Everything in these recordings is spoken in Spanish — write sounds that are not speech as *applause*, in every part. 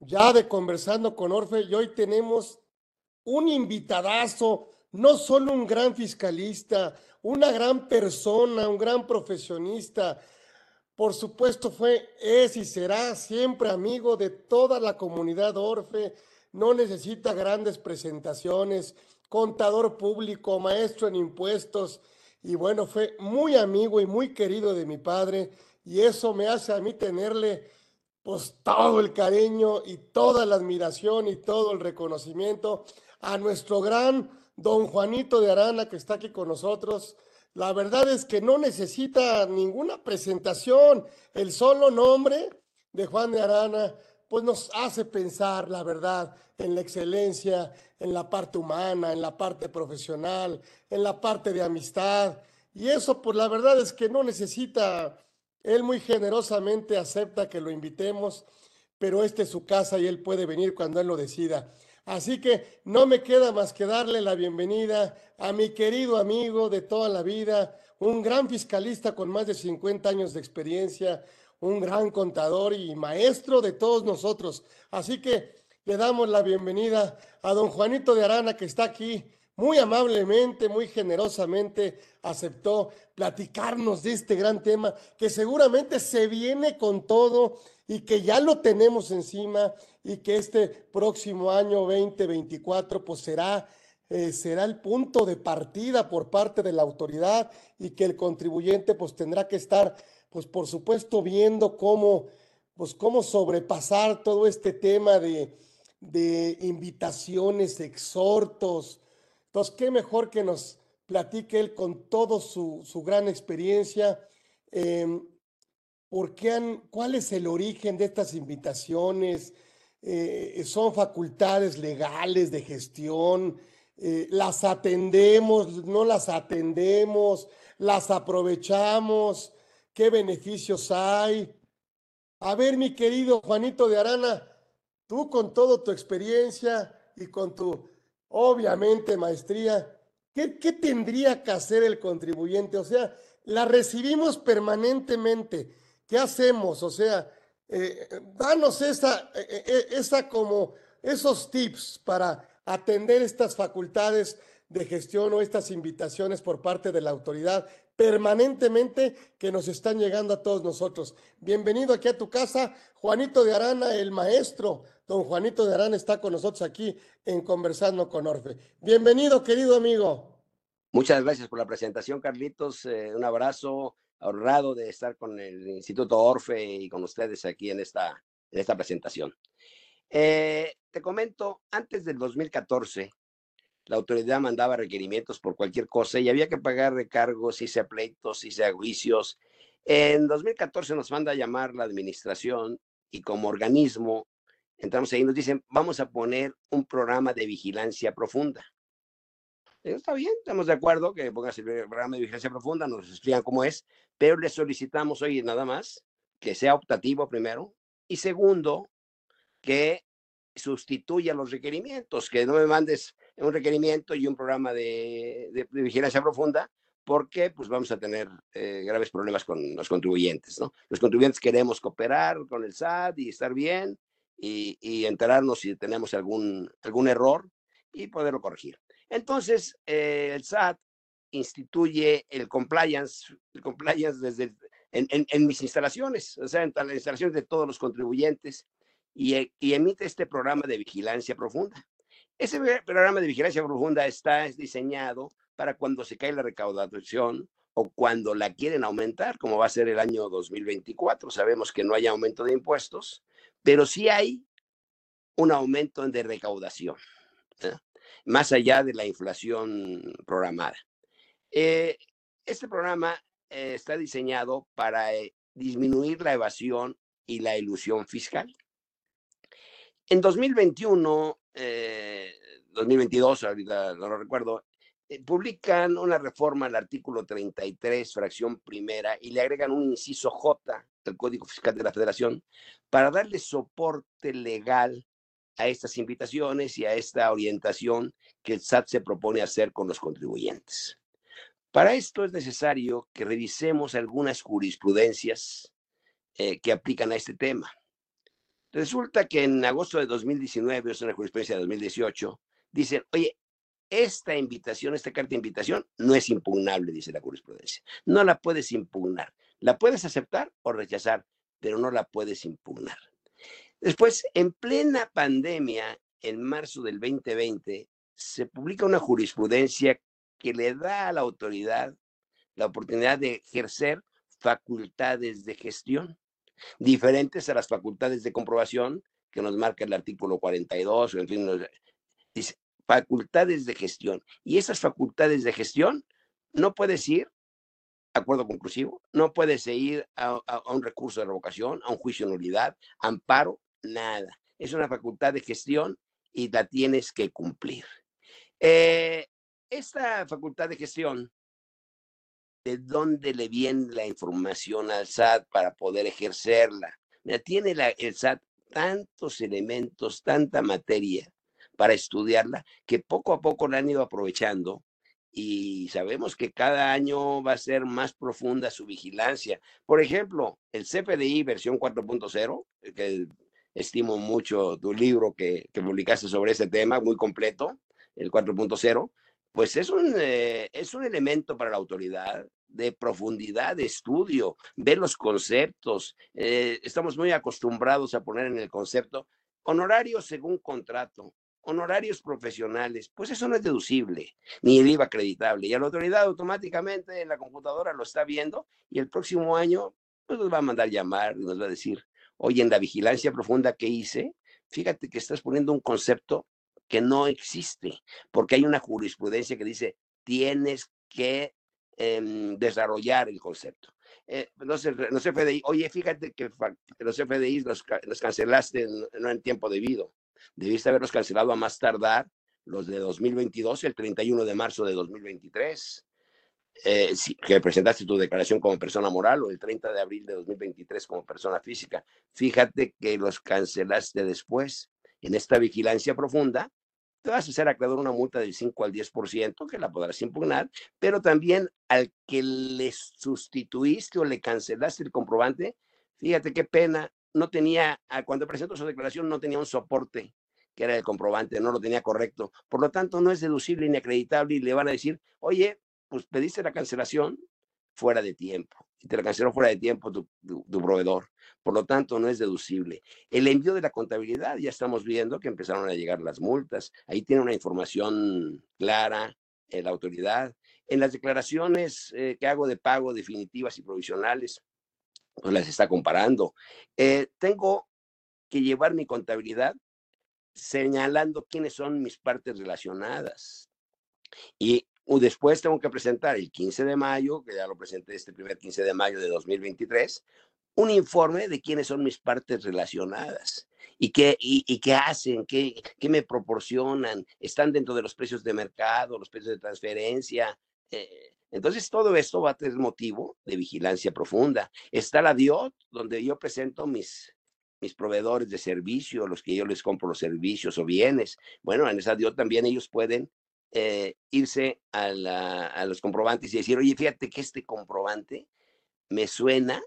ya de conversando con Orfe y hoy tenemos un invitadazo, no solo un gran fiscalista, una gran persona, un gran profesionista. Por supuesto fue, es y será siempre amigo de toda la comunidad Orfe. No necesita grandes presentaciones, contador público, maestro en impuestos. Y bueno, fue muy amigo y muy querido de mi padre. Y eso me hace a mí tenerle pues todo el cariño y toda la admiración y todo el reconocimiento a nuestro gran don Juanito de Arana que está aquí con nosotros. La verdad es que no necesita ninguna presentación. El solo nombre de Juan de Arana pues nos hace pensar, la verdad, en la excelencia, en la parte humana, en la parte profesional, en la parte de amistad. Y eso, pues la verdad es que no necesita él muy generosamente acepta que lo invitemos, pero esta es su casa y él puede venir cuando él lo decida. Así que no me queda más que darle la bienvenida a mi querido amigo de toda la vida, un gran fiscalista con más de 50 años de experiencia, un gran contador y maestro de todos nosotros. Así que le damos la bienvenida a don Juanito de Arana que está aquí muy amablemente, muy generosamente aceptó platicarnos de este gran tema que seguramente se viene con todo y que ya lo tenemos encima y que este próximo año 2024 pues será eh, será el punto de partida por parte de la autoridad y que el contribuyente pues tendrá que estar pues por supuesto viendo cómo pues cómo sobrepasar todo este tema de, de invitaciones, exhortos, entonces, qué mejor que nos platique él con toda su, gran experiencia. Em, ¿por qué ¿Cuál es el origen de estas invitaciones? Eh, ¿Son facultades legales de gestión? Eh, ¿Las atendemos? ¿No las atendemos? ¿Las aprovechamos? ¿Qué beneficios hay? A ver, mi querido Juanito de Arana, tú con toda tu experiencia y con tu obviamente maestría, ¿qué, tendría que hacer el contribuyente? O sea, la recibimos permanentemente. ¿Qué hacemos? O sea, eh, danos eh, eh, esa como esos tips para atender estas facultades de gestión o estas invitaciones por parte de la autoridad permanentemente que nos están llegando a todos nosotros. Bienvenido aquí a tu casa, Juanito de Arana, el maestro. Don Juanito de Arana está con nosotros aquí en Conversando con Orfe. Bienvenido, querido amigo. Muchas gracias por la presentación, Carlitos. Eh, un abrazo, honrado de estar con el Instituto Orfe y con ustedes aquí en esta, en esta presentación. Eh, te comento, antes del 2014, la autoridad mandaba requerimientos por cualquier cosa y había que pagar recargos, si sea pleitos, si sea juicios. En 2014 nos manda a llamar la administración y como organismo entramos ahí y nos dicen, vamos a poner un programa de vigilancia profunda. está bien, estamos de acuerdo que pongas el programa de vigilancia profunda, nos explican cómo es, pero le solicitamos, hoy nada más, que sea optativo primero, y segundo, que sustituya los requerimientos, que no me mandes un requerimiento y un programa de, vigilancia profunda, porque pues vamos a tener eh, graves problemas con los contribuyentes, ¿no? Los contribuyentes queremos cooperar con el SAT y estar bien y, enterarnos si tenemos algún, algún error y poderlo corregir. Entonces, eh, el SAT instituye el compliance, el compliance desde en, en, mis instalaciones, o sea, en las instalaciones de todos los contribuyentes, y, y emite este programa de vigilancia profunda. Ese programa de vigilancia profunda está diseñado para cuando se cae la recaudación o cuando la quieren aumentar, como va a ser el año 2024. Sabemos que no hay aumento de impuestos, pero sí hay un aumento de recaudación, ¿eh? más allá de la inflación programada. Eh, este programa eh, está diseñado para disminuir la evasión y la ilusión fiscal. En 2021, 2022, ahorita no lo recuerdo, eh, publican una reforma al artículo 33, fracción primera, y le agregan un inciso J del Código Fiscal de la Federación para darle soporte legal a estas invitaciones y a esta orientación que el SAT se propone hacer con los contribuyentes. Para esto es necesario que revisemos algunas jurisprudencias eh, que aplican a este tema. Resulta que en agosto de 2019, es una jurisprudencia de 2018, dicen, oye, esta invitación, esta carta de invitación no es impugnable, dice la jurisprudencia. No la puedes impugnar. La puedes aceptar o rechazar, pero no la puedes impugnar. Después, en plena pandemia, en marzo del 2020, se publica una jurisprudencia que le da a la autoridad la oportunidad de ejercer facultades de gestión, diferentes a las facultades de comprobación que nos marca el artículo 42, o en fin, dice, facultades de gestión. Y esas facultades de gestión no puedes ir, acuerdo conclusivo, no puedes ir a, un recurso de revocación, a un juicio de nulidad, amparo, nada. Es una facultad de gestión y la tienes que cumplir. Eh, esta facultad de gestión, ¿de dónde le viene la información al SAT para poder ejercerla? tiene la, el SAT tantos elementos, tanta materia para estudiarla, que poco a poco la han ido aprovechando y sabemos que cada año va a ser más profunda su vigilancia. Por ejemplo, el CFDI versión 4.0, que estimo mucho tu libro que, publicaste sobre ese tema, muy completo, el 4.0, pues es un, eh, es un elemento para la autoridad de profundidad de estudio, ver los conceptos. Eh, estamos muy acostumbrados a poner en el concepto honorarios según contrato honorarios profesionales, pues eso no es deducible, ni el IVA acreditable. Y la autoridad automáticamente en la computadora lo está viendo y el próximo año pues nos va a mandar llamar y nos va a decir, oye, en la vigilancia profunda que hice, fíjate que estás poniendo un concepto que no existe, porque hay una jurisprudencia que dice, tienes que em, desarrollar el concepto. Eh, los, los, FDI, oye, fíjate que los FDI los, los cancelaste no en tiempo debido debiste haberlos cancelado a más tardar los de 2022, el 31 de marzo de 2023, eh, que presentaste tu declaración como persona moral o el 30 de abril de 2023 como persona física. Fíjate que los cancelaste después. En esta vigilancia profunda, te vas a hacer acreedor una multa del 5 al 10%, que la podrás impugnar, pero también al que le sustituiste o le cancelaste el comprobante, fíjate qué pena, no tenía, cuando presentó su declaración, no tenía un soporte que era el comprobante, no lo tenía correcto. Por lo tanto, no es deducible ni acreditable y le van a decir, oye, pues pediste la cancelación fuera de tiempo y te la canceló fuera de tiempo tu, proveedor. Por lo tanto, no es deducible. El envío de la contabilidad, ya estamos viendo que empezaron a llegar las multas. Ahí tiene una información clara en la autoridad. En las declaraciones eh, que hago de pago definitivas y provisionales, pues las está comparando. Eh, tengo que llevar mi contabilidad señalando quiénes son mis partes relacionadas. Y después tengo que presentar el 15 de mayo, que ya lo presenté este primer 15 de mayo de 2023, un informe de quiénes son mis partes relacionadas y qué, y, qué hacen, qué, qué, me proporcionan, están dentro de los precios de mercado, los precios de transferencia. Eh, entonces, todo esto va a tener motivo de vigilancia profunda. Está la DIOT, donde yo presento mis, mis proveedores de servicio, los que yo les compro los servicios o bienes. Bueno, en esa DIOT también ellos pueden eh, irse a, a los comprobantes y decir, oye, fíjate que este comprobante me suena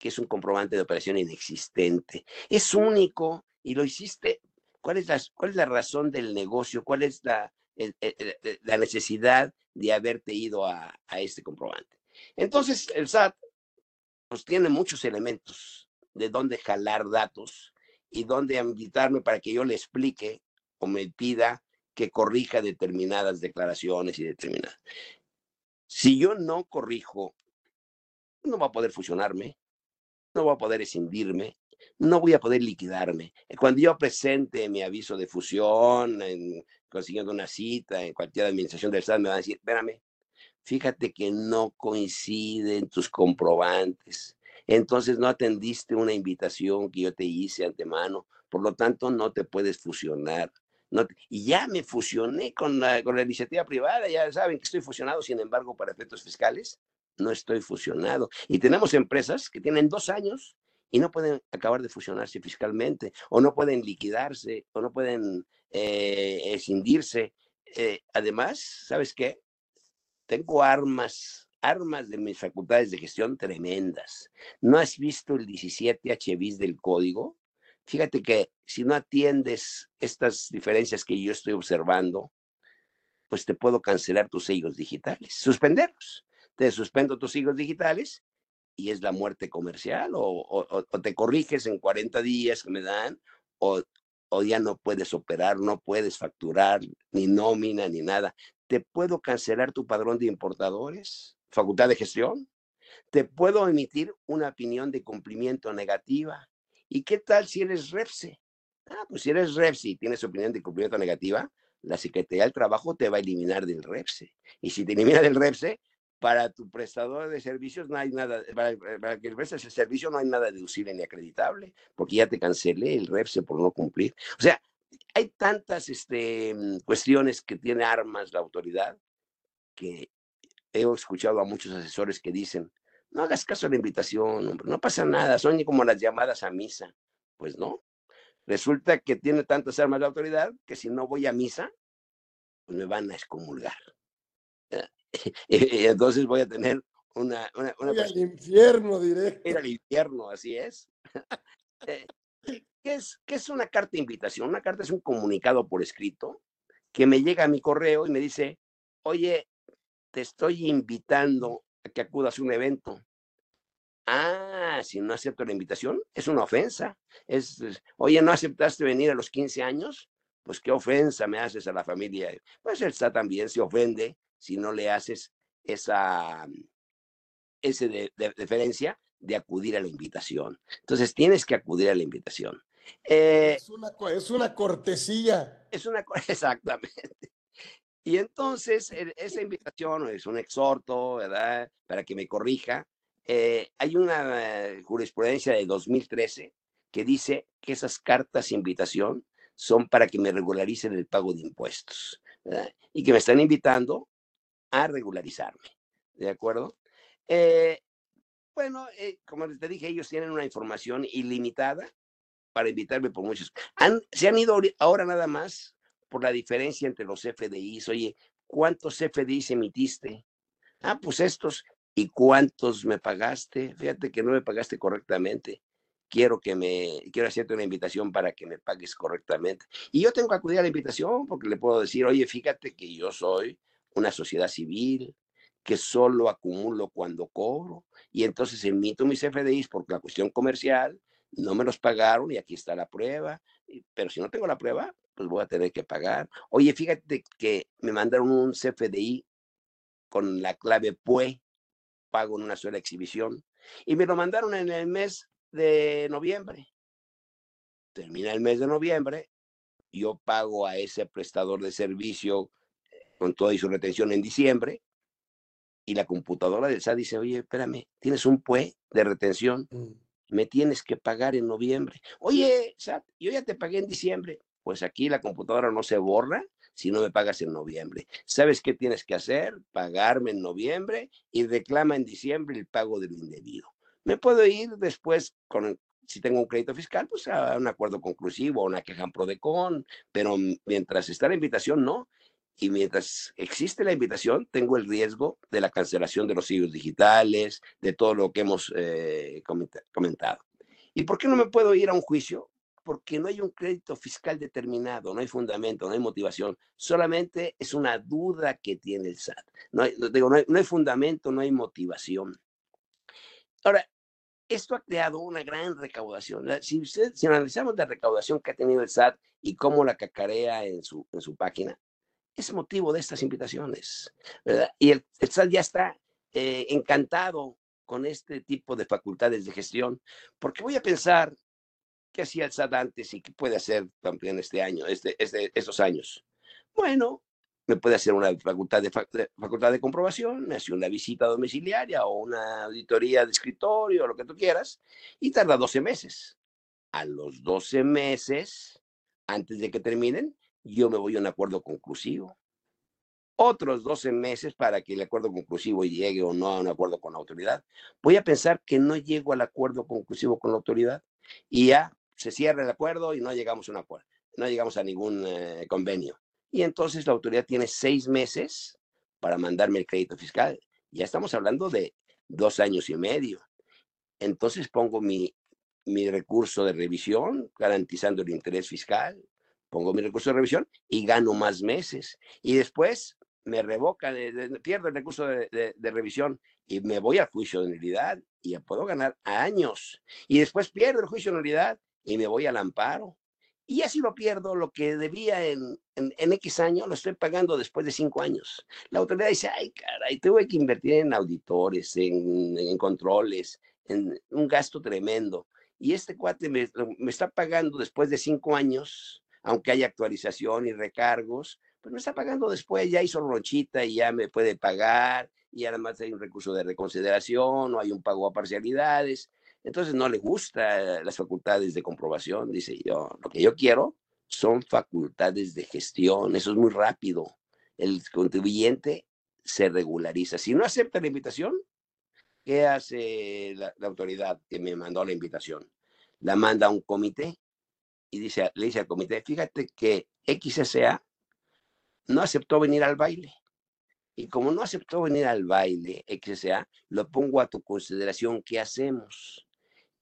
que es un comprobante de operación inexistente. Es único y lo hiciste. ¿Cuál es la, cuál es la razón del negocio? ¿Cuál es la, la necesidad de haberte ido a, este comprobante. Entonces, el SAT pues tiene muchos elementos de dónde jalar datos y dónde invitarme para que yo le explique o me pida que corrija determinadas declaraciones y determinadas. Si yo no corrijo, no va a poder fusionarme, no va a poder escindirme, no voy a poder liquidarme. Cuando yo presente mi aviso de fusión, en, consiguiendo una cita en cualquier administración del Estado, me van a decir, espérame, fíjate que no coinciden tus comprobantes. Entonces no atendiste una invitación que yo te hice antemano, por lo tanto no te puedes fusionar. Y ya me fusioné con la, con la iniciativa privada, ya saben que estoy fusionado, sin embargo, para efectos fiscales, no estoy fusionado. Y tenemos empresas que tienen dos años y no pueden acabar de fusionarse fiscalmente, o no pueden liquidarse, o no pueden eh, escindirse. Eh, además, ¿sabes qué? Tengo armas, armas de mis facultades de gestión tremendas. ¿No has visto el 17 HBIS del código? Fíjate que si no atiendes estas diferencias que yo estoy observando, pues te puedo cancelar tus sellos digitales, suspenderlos. Te suspendo tus sellos digitales y es la muerte comercial o, te corriges en 40 días que me dan o, o ya no puedes operar, no puedes facturar ni nómina ni nada. Te puedo cancelar tu padrón de importadores, facultad de gestión. Te puedo emitir una opinión de cumplimiento negativa. ¿Y qué tal si eres REPSE? Ah, pues si eres REPSE y tienes opinión de cumplimiento negativa, la Secretaría del Trabajo te va a eliminar del REPSE. Y si te elimina del REPSE, para tu prestador de servicios no hay nada, para, que prestes el servicio no hay nada deducible ni acreditable, porque ya te cancelé el REPSE por no cumplir. O sea, hay tantas este, cuestiones que tiene armas la autoridad que he escuchado a muchos asesores que dicen, no hagas caso a la invitación, no pasa nada, son como las llamadas a misa. Pues no, resulta que tiene tantas armas la autoridad que si no voy a misa, pues me van a excomulgar. *laughs* y entonces voy a tener una... una, una al infierno directo. Ir al infierno, así es. *laughs* Eh, ¿Qué es. ¿Qué es una carta de invitación? Una carta es un comunicado por escrito que me llega a mi correo y me dice, oye, te estoy invitando a que acudas a un evento. Ah, si no acepto la invitación, es una ofensa. Es, oye, ¿no aceptaste venir a los 15 años? Pues qué ofensa me haces a la familia. Pues él está también se ofende si no le haces esa, ese de, deferencia de acudir a la invitación. Entonces tienes que acudir a la invitación. Eh, es, una, es una cortesía. Es una, *laughs* exactamente. Y entonces esa invitación es un exhorto, ¿verdad? Para que me corrija. Eh, hay una eh, jurisprudencia de 2013 que dice que esas cartas de invitación son para que me regularicen el pago de impuestos. ¿verdad? Y que me están invitando a regularizarme. ¿De acuerdo? Eh, bueno, eh, como te dije, ellos tienen una información ilimitada para invitarme por muchos. Han, se han ido ahora nada más por la diferencia entre los FDIs. Oye, ¿cuántos FDIs emitiste? Ah, pues estos. ¿Y cuántos me pagaste? Fíjate que no me pagaste correctamente. Quiero que me, quiero hacerte una invitación para que me pagues correctamente. Y yo tengo que acudir a la invitación porque le puedo decir, oye, fíjate que yo soy una sociedad civil, que solo acumulo cuando cobro y entonces emito mis FDIs por la cuestión comercial, no me los pagaron y aquí está la prueba, pero si no tengo la prueba, pues voy a tener que pagar. Oye, fíjate que me mandaron un CFDI con la clave PUE, pago en una sola exhibición, y me lo mandaron en el mes de noviembre. Termina el mes de noviembre, yo pago a ese prestador de servicio con toda su retención en diciembre, y la computadora del SAT dice, oye, espérame, tienes un PUE de retención, mm. me tienes que pagar en noviembre. Oye, SAT, yo ya te pagué en diciembre. Pues aquí la computadora no se borra si no me pagas en noviembre. ¿Sabes qué tienes que hacer? Pagarme en noviembre y reclama en diciembre el pago de lo indebido. Me puedo ir después con, si tengo un crédito fiscal, pues a un acuerdo conclusivo, una queja en PRODECON, pero mientras está la invitación, no y mientras existe la invitación, tengo el riesgo de la cancelación de los sellos digitales, de todo lo que hemos eh, comentado. ¿Y por qué no me puedo ir a un juicio? Porque no hay un crédito fiscal determinado, no hay fundamento, no hay motivación, solamente es una duda que tiene el SAT. No hay, fundamento, no hay motivación. Ahora, esto ha creado una gran recaudación. Si, usted, analizamos la recaudación que ha tenido el SAT y cómo la cacarea en en su página, es motivo de estas invitaciones. Y el, SAT ya está eh, encantado con este tipo de facultades de gestión, porque voy a pensar qué hacía el SAT antes y qué puede hacer también este año, este, este, estos años. Bueno, me puede hacer una facultad de, facultad de comprobación, me hace una visita domiciliaria o una auditoría de escritorio, lo que tú quieras, y tarda 12 meses. A los 12 meses, antes de que terminen, yo me voy a un acuerdo conclusivo. Otros 12 meses para que el acuerdo conclusivo llegue o no a un acuerdo con la autoridad. Voy a pensar que no llego al acuerdo conclusivo con la autoridad y ya se cierra el acuerdo y no llegamos a un acuerdo, no llegamos a ningún eh, convenio. Y entonces la autoridad tiene seis meses para mandarme el crédito fiscal. Ya estamos hablando de dos años y medio. Entonces pongo mi mi recurso de revisión, garantizando el interés fiscal, pongo mi recurso de revisión y gano más meses. Y después me revocan, pierdo el recurso de, revisión y me voy al juicio de nulidad y puedo ganar años. Y después pierdo el juicio de nulidad y me voy al amparo. Y así lo pierdo, lo que debía en, en, X años, lo estoy pagando después de cinco años. La autoridad dice, ay, caray, tuve que invertir en auditores, en, en controles, en un gasto tremendo. Y este cuate me, me está pagando después de cinco años, aunque haya actualización y recargos, pues me está pagando después, ya hizo ronchita y ya me puede pagar, y además hay un recurso de reconsideración o hay un pago a parcialidades. Entonces no le gusta las facultades de comprobación, dice yo, lo que yo quiero son facultades de gestión, eso es muy rápido. El contribuyente se regulariza. Si no acepta la invitación, ¿qué hace la, autoridad que me mandó la invitación? La manda a un comité y dice, le dice al comité, fíjate que XSA no aceptó venir al baile. Y como no aceptó venir al baile, XSA, lo pongo a tu consideración, ¿qué hacemos?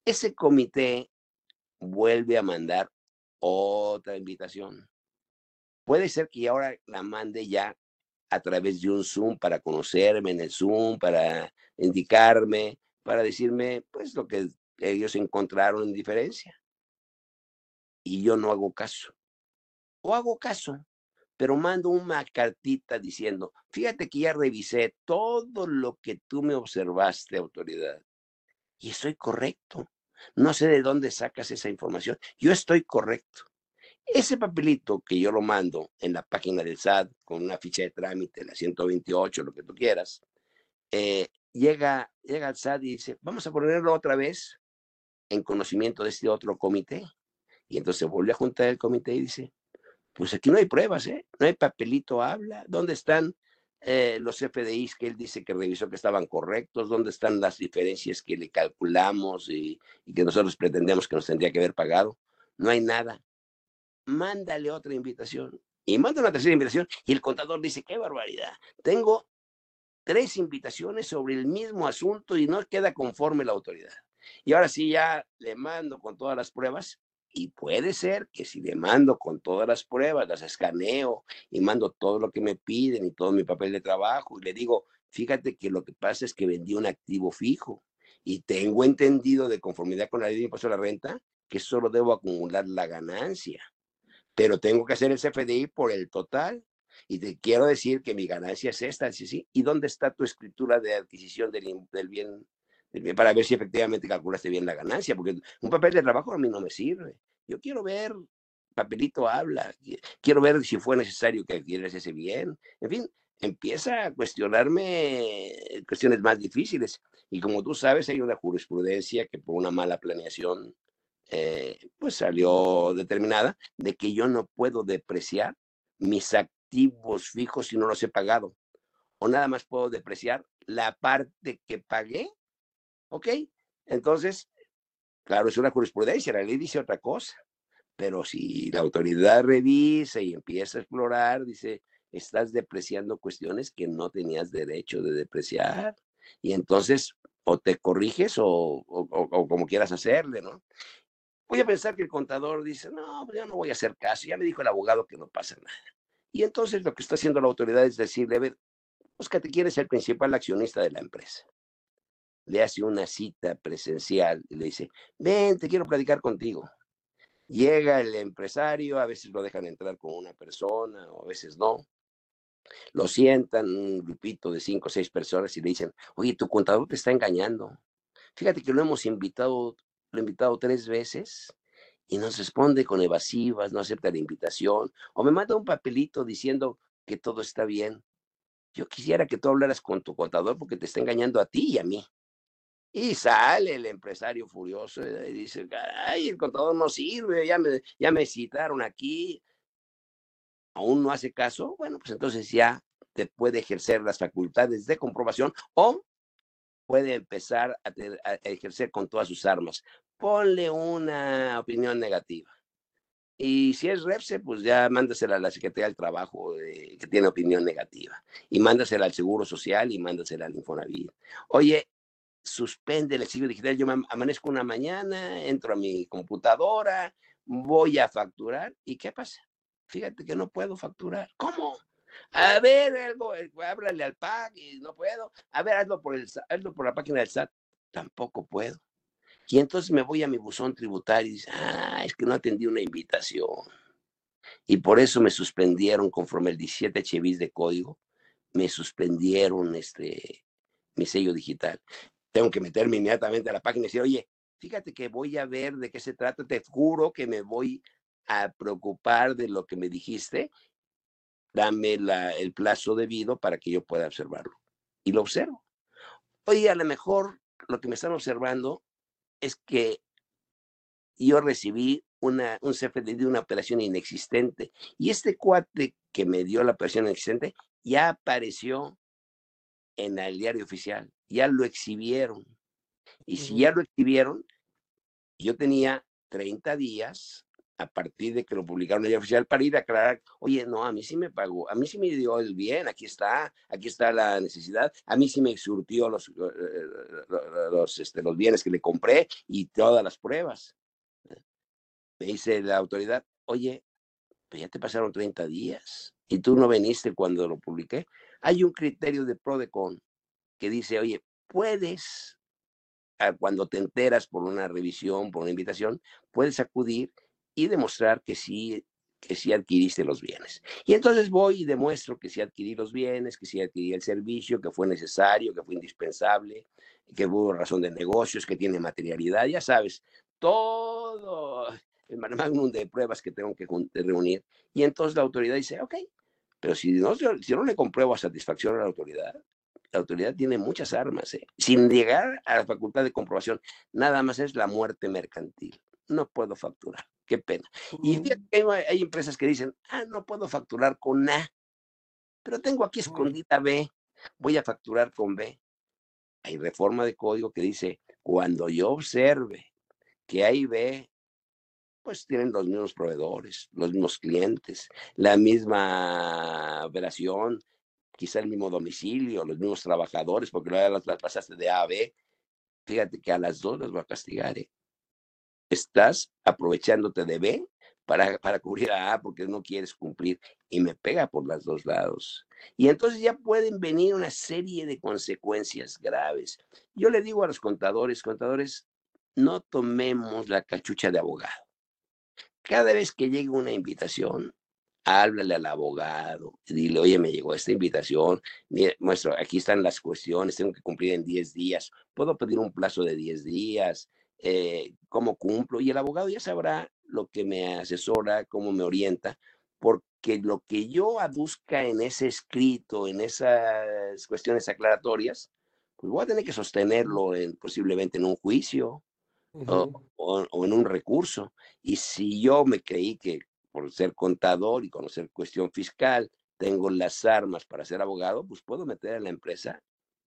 Ese comité vuelve a mandar otra invitación. Puede ser que ahora la mande ya a través de un Zoom para conocerme en el Zoom, para indicarme, para decirme pues lo que ellos encontraron en diferencia. Y yo no hago caso. O hago caso, pero mando una cartita diciendo, fíjate que ya revisé todo lo que tú me observaste, autoridad, y estoy correcto. No sé de dónde sacas esa información. Yo estoy correcto. Ese papelito que yo lo mando en la página del SAT con una ficha de trámite, la 128, lo que tú quieras, eh, llega, llega al SAT y dice, vamos a ponerlo otra vez en conocimiento de este otro comité. Y entonces vuelve a juntar el comité y dice, pues aquí no hay pruebas, ¿eh? No hay papelito, habla. ¿Dónde están eh, los FDIs que él dice que revisó que estaban correctos, dónde están las diferencias que le calculamos y, que nosotros pretendemos que nos tendría que haber pagado. No hay nada. Mándale otra invitación. Y manda una tercera invitación y el contador dice, qué barbaridad. Tengo tres invitaciones sobre el mismo asunto y no queda conforme la autoridad. Y ahora sí ya le mando con todas las pruebas y puede ser que si le mando con todas las pruebas, las escaneo y mando todo lo que me piden y todo mi papel de trabajo y le digo, fíjate que lo que pasa es que vendí un activo fijo y tengo entendido de conformidad con la ley de impuesto a la renta que solo debo acumular la ganancia, pero tengo que hacer el CFDI por el total. Y te quiero decir que mi ganancia es esta, ¿sí? sí? ¿Y dónde está tu escritura de adquisición del, del bien para ver si efectivamente calculaste bien la ganancia, porque un papel de trabajo a mí no me sirve. Yo quiero ver, papelito habla, quiero ver si fue necesario que adquieras ese bien. En fin, empieza a cuestionarme cuestiones más difíciles. Y como tú sabes, hay una jurisprudencia que por una mala planeación, eh, pues salió determinada de que yo no puedo depreciar mis activos fijos si no los he pagado. O nada más puedo depreciar la parte que pagué ¿Ok? Entonces, claro, es una jurisprudencia, la ley dice otra cosa, pero si la autoridad revisa y empieza a explorar, dice, estás depreciando cuestiones que no tenías derecho de depreciar. Y entonces, o te corriges o, como quieras hacerle, ¿no? Voy a pensar que el contador dice, no, pues yo no voy a hacer caso, ya me dijo el abogado que no pasa nada. Y entonces lo que está haciendo la autoridad es decirle, a ver, búscate quién es el principal accionista de la empresa le hace una cita presencial y le dice, ven, te quiero platicar contigo. Llega el empresario, a veces lo dejan entrar con una persona o a veces no. Lo sientan un grupito de cinco o seis personas y le dicen, oye, tu contador te está engañando. Fíjate que lo hemos invitado, lo he invitado tres veces y nos responde con evasivas, no acepta la invitación o me manda un papelito diciendo que todo está bien. Yo quisiera que tú hablaras con tu contador porque te está engañando a ti y a mí. Y sale el empresario furioso y dice, ay, el contador no sirve, ya me, ya me citaron aquí. Aún no hace caso, bueno, pues entonces ya te puede ejercer las facultades de comprobación o puede empezar a, ejercer con todas sus armas. Ponle una opinión negativa. Y si es REPSE, pues ya mándasela a la Secretaría del Trabajo que tiene opinión negativa. Y mándasela al Seguro Social y mándasela al Infonavit. Oye, suspende el sello digital. Yo amanezco una mañana, entro a mi computadora, voy a facturar y ¿qué pasa? Fíjate que no puedo facturar. ¿Cómo? A ver, algo, eh, háblale al PAC y no puedo. A ver, hazlo por, el, hazlo por la página del SAT. Tampoco puedo. Y entonces me voy a mi buzón tributario y dice, ah, es que no atendí una invitación. Y por eso me suspendieron conforme el 17 chevis de código, me suspendieron este, mi sello digital. Tengo que meterme inmediatamente a la página y decir, oye, fíjate que voy a ver de qué se trata, te juro que me voy a preocupar de lo que me dijiste, dame la, el plazo debido para que yo pueda observarlo. Y lo observo. Oye, a lo mejor lo que me están observando es que yo recibí una, un CFD de una operación inexistente y este cuate que me dio la operación inexistente ya apareció en el diario oficial, ya lo exhibieron. Y si ya lo exhibieron, yo tenía 30 días a partir de que lo publicaron en el oficial para ir a aclarar, oye, no, a mí sí me pagó, a mí sí me dio el bien, aquí está, aquí está la necesidad, a mí sí me surtió los, los, este, los bienes que le compré y todas las pruebas. Me dice la autoridad, oye, pues ya te pasaron 30 días y tú no veniste cuando lo publiqué. Hay un criterio de PRODECON que dice, oye, puedes, ah, cuando te enteras por una revisión, por una invitación, puedes acudir y demostrar que sí, que sí adquiriste los bienes. Y entonces voy y demuestro que sí adquirí los bienes, que sí adquirí el servicio, que fue necesario, que fue indispensable, que hubo razón de negocios, que tiene materialidad, ya sabes, todo el magnum de pruebas que tengo que reunir. Y entonces la autoridad dice, ok, pero si no, si no le compruebo a satisfacción a la autoridad, la autoridad tiene muchas armas, ¿eh? sin llegar a la facultad de comprobación. Nada más es la muerte mercantil. No puedo facturar. Qué pena. Y hay, hay empresas que dicen, ah, no puedo facturar con A, pero tengo aquí escondida B, voy a facturar con B. Hay reforma de código que dice, cuando yo observe que hay B pues tienen los mismos proveedores, los mismos clientes, la misma operación, quizá el mismo domicilio, los mismos trabajadores, porque las, las pasaste de A a B. Fíjate que a las dos las va a castigar. ¿eh? Estás aprovechándote de B para, para cubrir a A porque no quieres cumplir y me pega por los dos lados. Y entonces ya pueden venir una serie de consecuencias graves. Yo le digo a los contadores, contadores, no tomemos la cachucha de abogado cada vez que llegue una invitación, háblale al abogado, dile, oye, me llegó esta invitación, muestro, aquí están las cuestiones, tengo que cumplir en 10 días, puedo pedir un plazo de 10 días, eh, cómo cumplo, y el abogado ya sabrá lo que me asesora, cómo me orienta, porque lo que yo aduzca en ese escrito, en esas cuestiones aclaratorias, pues voy a tener que sostenerlo en, posiblemente en un juicio, o, en un recurso. Y si yo me creí que por ser contador y conocer cuestión fiscal tengo las armas para ser abogado, pues puedo meter a la empresa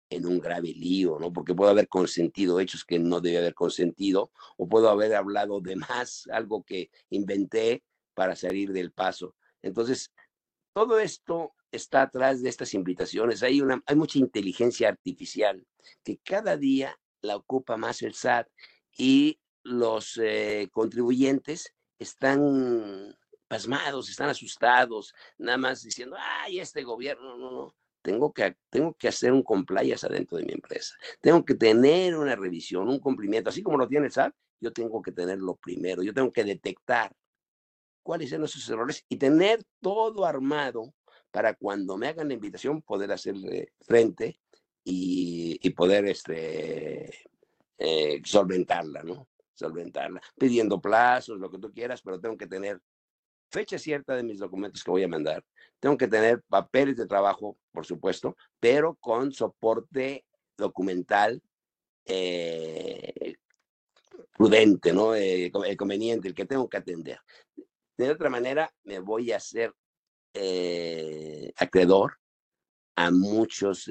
en un grave lío, ¿no? Porque puedo haber consentido hechos que no debía haber consentido, o puedo haber hablado de más, algo que inventé para salir del paso. Entonces, todo esto está atrás de estas invitaciones. Hay, una, hay mucha inteligencia artificial que cada día la ocupa más el SAT y los eh, contribuyentes están pasmados, están asustados, nada más diciendo, ay, este gobierno, no, no, tengo que, tengo que hacer un compliance adentro de mi empresa, tengo que tener una revisión, un cumplimiento, así como lo tiene el SAT, yo tengo que tenerlo primero, yo tengo que detectar cuáles son esos errores y tener todo armado para cuando me hagan la invitación poder hacerle frente y, y poder este, eh, solventarla, ¿no? Solventarla, pidiendo plazos, lo que tú quieras, pero tengo que tener fecha cierta de mis documentos que voy a mandar. Tengo que tener papeles de trabajo, por supuesto, pero con soporte documental eh, prudente, ¿no? Eh, conveniente, el que tengo que atender. De otra manera, me voy a hacer acreedor a muchos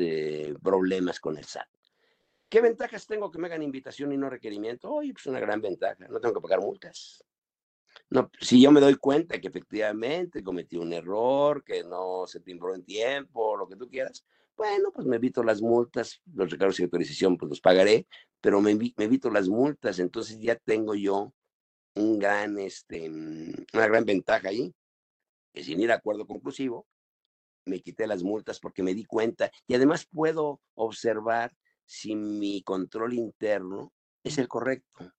problemas con el SAT. ¿Qué ventajas tengo que me hagan invitación y no requerimiento? Oye, pues una gran ventaja, no tengo que pagar multas. No, si yo me doy cuenta que efectivamente cometí un error, que no se timbró en tiempo, lo que tú quieras, bueno, pues me evito las multas, los recargos y autorización, pues los pagaré, pero me, me evito las multas, entonces ya tengo yo un gran, este, una gran ventaja ahí, que sin ir a acuerdo conclusivo, me quité las multas porque me di cuenta y además puedo observar si mi control interno es el correcto.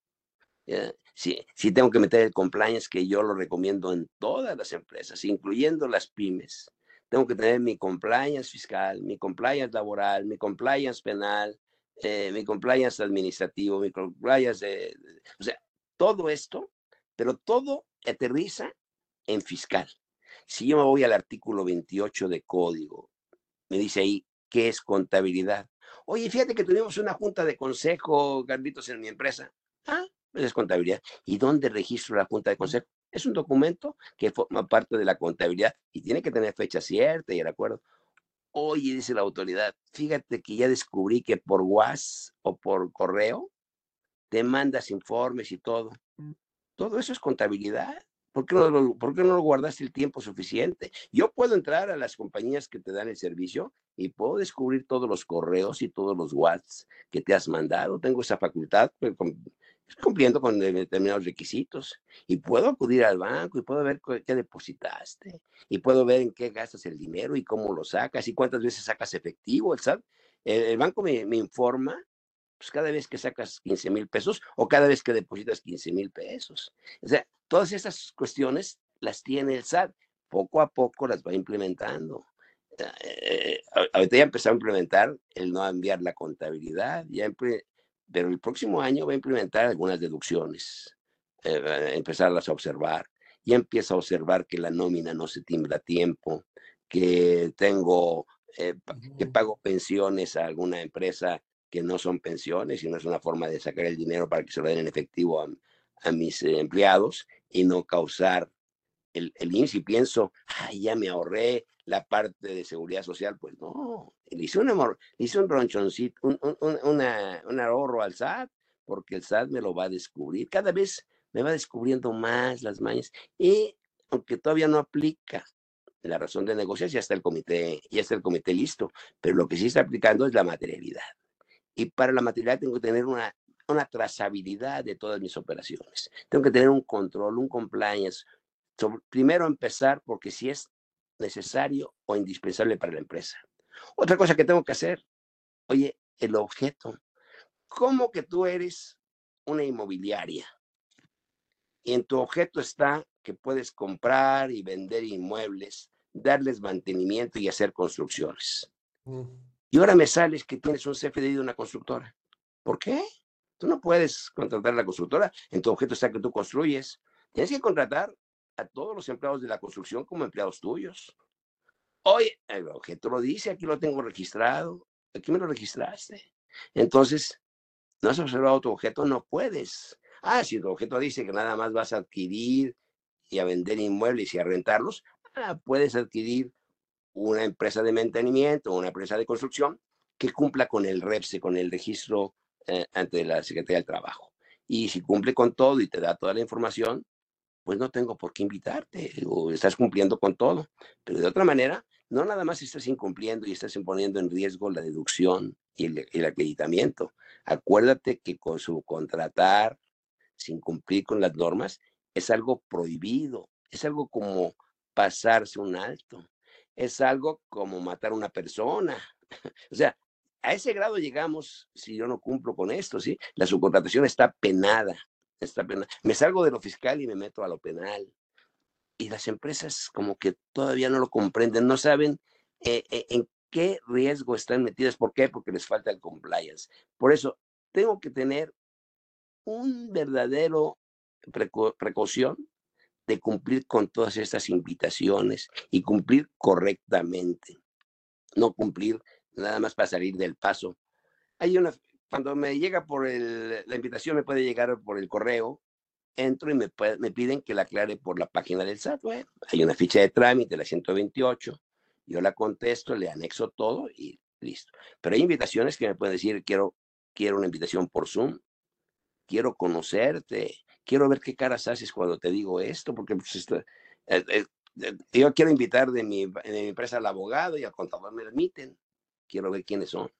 Si, si tengo que meter el compliance, que yo lo recomiendo en todas las empresas, incluyendo las pymes. Tengo que tener mi compliance fiscal, mi compliance laboral, mi compliance penal, eh, mi compliance administrativo, mi compliance, de, o sea, todo esto, pero todo aterriza en fiscal. Si yo me voy al artículo 28 de código, me dice ahí, ¿qué es contabilidad? Oye, fíjate que tuvimos una junta de consejo, Carlitos, en mi empresa. Ah, pues es contabilidad. ¿Y dónde registro la junta de consejo? Es un documento que forma parte de la contabilidad y tiene que tener fecha cierta y el acuerdo. Oye, dice la autoridad, fíjate que ya descubrí que por WhatsApp o por correo te mandas informes y todo. Mm. Todo eso es contabilidad. ¿Por qué, no lo, ¿Por qué no lo guardaste el tiempo suficiente? Yo puedo entrar a las compañías que te dan el servicio y puedo descubrir todos los correos y todos los WhatsApp que te has mandado. Tengo esa facultad pues, cumpliendo con determinados requisitos. Y puedo acudir al banco y puedo ver qué depositaste. Y puedo ver en qué gastas el dinero y cómo lo sacas y cuántas veces sacas efectivo. El, el banco me, me informa pues cada vez que sacas 15 mil pesos o cada vez que depositas 15 mil pesos. O sea, todas esas cuestiones las tiene el SAT, poco a poco las va implementando. Eh, ahorita ya empezó a implementar el no enviar la contabilidad, ya pero el próximo año va a implementar algunas deducciones, eh, empezarlas a observar. Ya empieza a observar que la nómina no se timbra a tiempo, que tengo, eh, que pago pensiones a alguna empresa que no son pensiones, sino es una forma de sacar el dinero para que se lo den en efectivo a, a mis empleados y no causar el, el INSS y pienso, ay, ya me ahorré la parte de seguridad social, pues no, le hice un, amor, hice un ronchoncito, un, un, una, un ahorro al SAT, porque el SAT me lo va a descubrir, cada vez me va descubriendo más las mañas y aunque todavía no aplica la razón de negocios, ya está el comité, ya está el comité listo, pero lo que sí está aplicando es la materialidad. Y para la materialidad tengo que tener una una trazabilidad de todas mis operaciones. Tengo que tener un control, un compliance. primero empezar porque si es necesario o indispensable para la empresa. Otra cosa que tengo que hacer, oye, el objeto. ¿Cómo que tú eres una inmobiliaria? Y en tu objeto está que puedes comprar y vender inmuebles, darles mantenimiento y hacer construcciones. Mm. Y ahora me sales que tienes un CFDI de una constructora. ¿Por qué? Tú no puedes contratar a la constructora, en tu objeto está que tú construyes. Tienes que contratar a todos los empleados de la construcción como empleados tuyos. Oye, el objeto lo dice, aquí lo tengo registrado, aquí me lo registraste. Entonces, no has observado tu objeto, no puedes. Ah, si tu objeto dice que nada más vas a adquirir y a vender inmuebles y a rentarlos, ah, puedes adquirir una empresa de mantenimiento una empresa de construcción que cumpla con el REPSE, con el registro eh, ante la Secretaría del Trabajo. Y si cumple con todo y te da toda la información, pues no tengo por qué invitarte o estás cumpliendo con todo. Pero de otra manera, no nada más estás incumpliendo y estás imponiendo en riesgo la deducción y el, el acreditamiento. Acuérdate que con su contratar sin cumplir con las normas es algo prohibido, es algo como pasarse un alto, es algo como matar a una persona. *laughs* O sea, a ese grado llegamos si yo no cumplo con esto, ¿sí? La subcontratación está penada, está penada. Me salgo de lo fiscal y me meto a lo penal. Y las empresas como que todavía no lo comprenden, no saben eh, eh, en qué riesgo están metidas. ¿Por qué? Porque les falta el compliance. Por eso, tengo que tener un verdadero precaución de cumplir con todas estas invitaciones y cumplir correctamente, no cumplir nada más para salir del paso. Hay una, cuando me llega por el, la invitación, me puede llegar por el correo, entro y me, me piden que la aclare por la página del SAT. Bueno, hay una ficha de trámite, la 128, yo la contesto, le anexo todo y listo. Pero hay invitaciones que me pueden decir, quiero, quiero una invitación por Zoom, quiero conocerte, quiero ver qué caras haces cuando te digo esto, porque pues, esto, eh, eh, yo quiero invitar de mi, de mi empresa al abogado y al contador me admiten. Quiero ver quiénes son.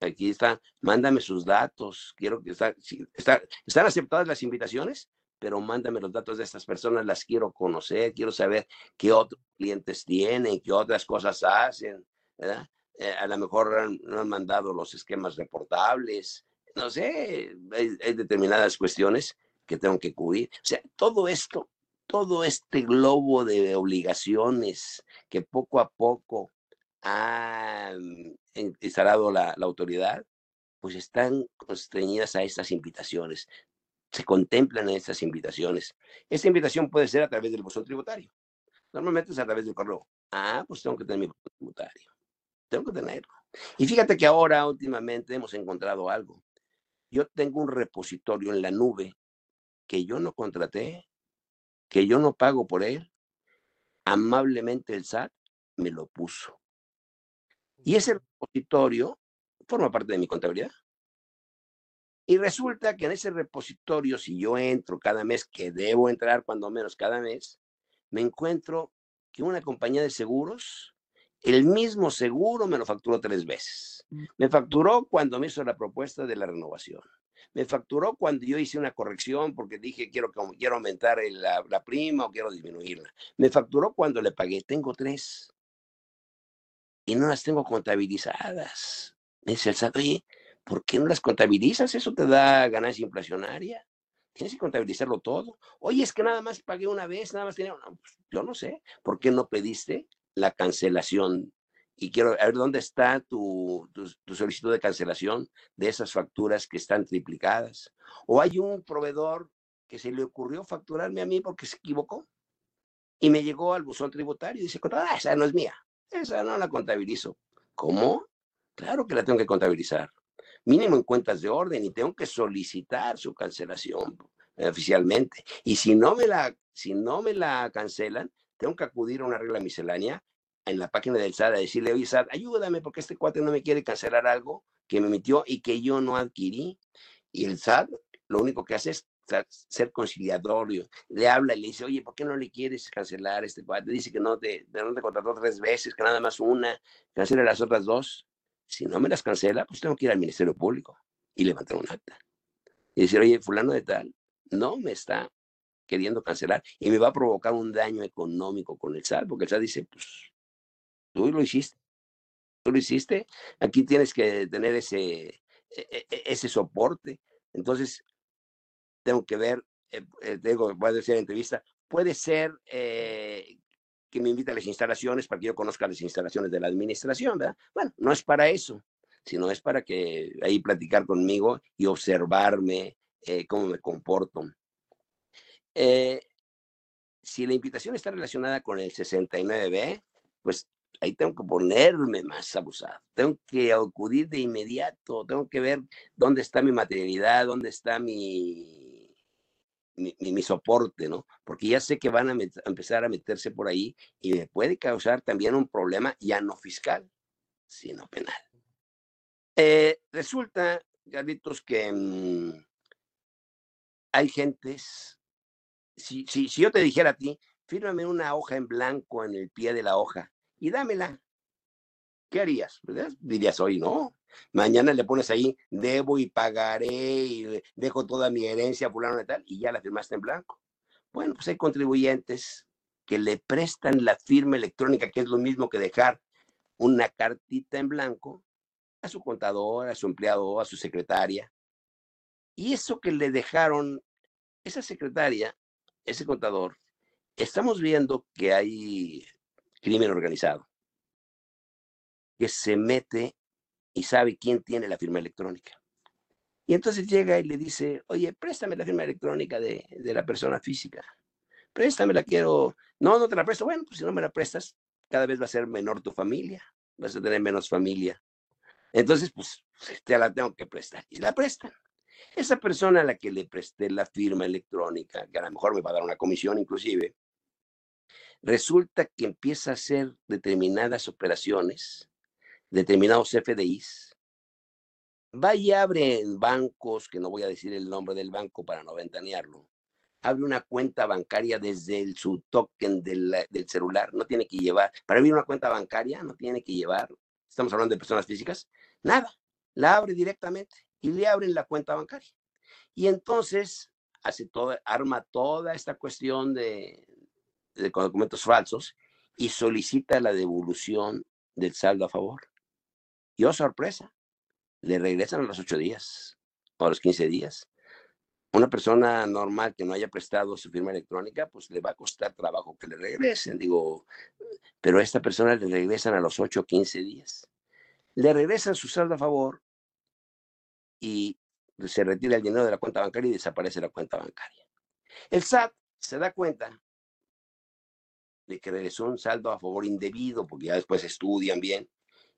Aquí está, mándame sus datos. Quiero que está, está, están aceptadas las invitaciones, pero mándame los datos de estas personas, las quiero conocer, quiero saber qué otros clientes tienen, qué otras cosas hacen, ¿verdad? Eh, a lo mejor no han mandado los esquemas reportables, no sé, hay, hay determinadas cuestiones que tengo que cubrir. O sea, todo esto todo este globo de obligaciones que poco a poco ha instalado la, autoridad, pues están constreñidas a estas invitaciones. Se contemplan estas invitaciones. Esta invitación puede ser a través del buzón tributario. Normalmente es a través del correo. Ah, pues tengo que tener mi buzón tributario. Tengo que tenerlo. Y fíjate que ahora últimamente hemos encontrado algo. Yo tengo un repositorio en la nube que yo no contraté, que yo no pago por él, amablemente el SAT me lo puso. Y ese repositorio forma parte de mi contabilidad. Y resulta que en ese repositorio, si yo entro cada mes, que debo entrar cuando menos cada mes, me encuentro que una compañía de seguros, el mismo seguro me lo facturó tres veces. Me facturó cuando me hizo la propuesta de la renovación me facturó cuando yo hice una corrección porque dije quiero, quiero aumentar la, la prima o quiero disminuirla. Me facturó cuando le pagué. Tengo tres. Y no las tengo contabilizadas. Me dice el SAT, oye, ¿por qué no las contabilizas? Eso te da ganancia inflacionaria. Tienes que contabilizarlo todo. Oye, es que nada más pagué una vez, nada más tenía. No, pues, yo no sé. ¿Por qué no pediste la cancelación y quiero ver dónde está tu, tu, solicitud de cancelación de esas facturas que están triplicadas. O hay un proveedor que se le ocurrió facturarme a mí porque se equivocó y me llegó al buzón tributario y dice, ah, esa no es mía, esa no la contabilizo. ¿Cómo? Claro que la tengo que contabilizar. Mínimo en cuentas de orden y tengo que solicitar su cancelación oficialmente. Y si no me la, si no me la cancelan, tengo que acudir a una regla miscelánea en la página del SAT a decirle, oye SAT, ayúdame porque este cuate no me quiere cancelar algo que me emitió y que yo no adquirí. Y el SAT lo único que hace es ser conciliatorio. Le habla y le dice, oye, ¿por qué no le quieres cancelar este cuate? Dice que no te, no te contrató tres veces, que nada más una, cancela las otras dos. Si no me las cancela, pues tengo que ir al Ministerio Público y levantar un acta. Y decir, oye, fulano de tal, no me está queriendo cancelar y me va a provocar un daño económico con el SAT, porque el SAT dice, pues Tú lo hiciste. Tú lo hiciste. Aquí tienes que tener ese, e, e, e, ese soporte. Entonces, tengo que ver, eh, eh, tengo, voy a decir en entrevista, puede ser eh, que me invite a las instalaciones para que yo conozca las instalaciones de la administración, ¿verdad? Bueno, no es para eso, sino es para que ahí platicar conmigo y observarme cómo me comporto. si la invitación está relacionada con el 69B, pues ahí tengo que ponerme más abusado, tengo que acudir de inmediato, tengo que ver dónde está mi materialidad, dónde está mi, mi, soporte, ¿no? Porque ya sé que van a, empezar a meterse por ahí y me puede causar también un problema ya no fiscal, sino penal. Eh, resulta, Carlitos, que mm, hay gentes, si, si, si yo te dijera a ti, fírmame una hoja en blanco en el pie de la hoja y dámela. ¿Qué harías? Dirías hoy, no. Mañana le pones ahí, debo y pagaré y dejo toda mi herencia fulano y tal, y ya la firmaste en blanco. Bueno, pues hay contribuyentes que le prestan la firma electrónica, que es lo mismo que dejar una cartita en blanco a su contador, a su empleado, a su secretaria. Y eso que le dejaron, esa secretaria, ese contador, estamos viendo que hay crimen organizado, que se mete y sabe quién tiene la firma electrónica. Y entonces llega y le dice, oye, préstame la firma electrónica de, de la persona física. Préstame, la quiero. No, no te la presto. Bueno, pues si no me la prestas, cada vez va a ser menor tu familia. Vas a tener menos familia. Entonces, pues te la tengo que prestar. Y la prestan. Esa persona a la que le presté la firma electrónica, que a lo mejor me va a dar una comisión inclusive, resulta que empieza a hacer determinadas operaciones, determinados FDIs, va y abre bancos, que no voy a decir el nombre del banco para no ventanearlo, abre una cuenta bancaria desde el, su token del, del, celular, no tiene que llevar, para abrir una cuenta bancaria no tiene que llevar, estamos hablando de personas físicas, nada, la abre directamente y le abren la cuenta bancaria. Y entonces hace todo, arma toda esta cuestión de, de documentos falsos y solicita la devolución del saldo a favor. Y oh, sorpresa, le regresan a los ocho días o a los quince días. Una persona normal que no haya prestado su firma electrónica, pues le va a costar trabajo que le regresen. Digo, pero a esta persona le regresan a los ocho o quince días. Le regresan su saldo a favor y se retira el dinero de la cuenta bancaria y desaparece la cuenta bancaria. El SAT se da cuenta de que regresó un saldo a favor indebido, porque ya después estudian bien,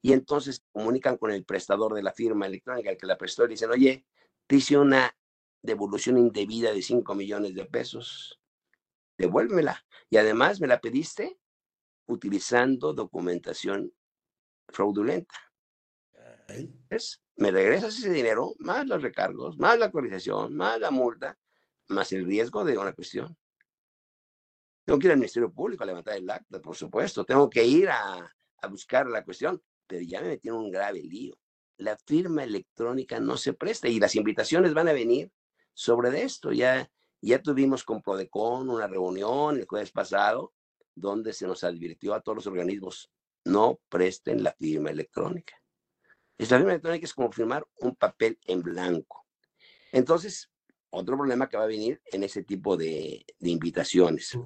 y entonces comunican con el prestador de la firma electrónica, el que la prestó, y dicen, oye, te hice una devolución indebida de 5 millones de pesos, devuélvemela. Y además me la pediste utilizando documentación fraudulenta. Es, me regresas ese dinero, más los recargos, más la actualización, más la multa, más el riesgo de una cuestión. Tengo que ir al Ministerio Público a levantar el acta, por supuesto. Tengo que ir a, buscar la cuestión, pero ya me metí un grave lío. La firma electrónica no se presta y las invitaciones van a venir sobre esto. Ya, ya tuvimos con Prodecon una reunión el jueves pasado donde se nos advirtió a todos los organismos, no presten la firma electrónica. La firma electrónica es como firmar un papel en blanco. Entonces, otro problema que va a venir en ese tipo de invitaciones.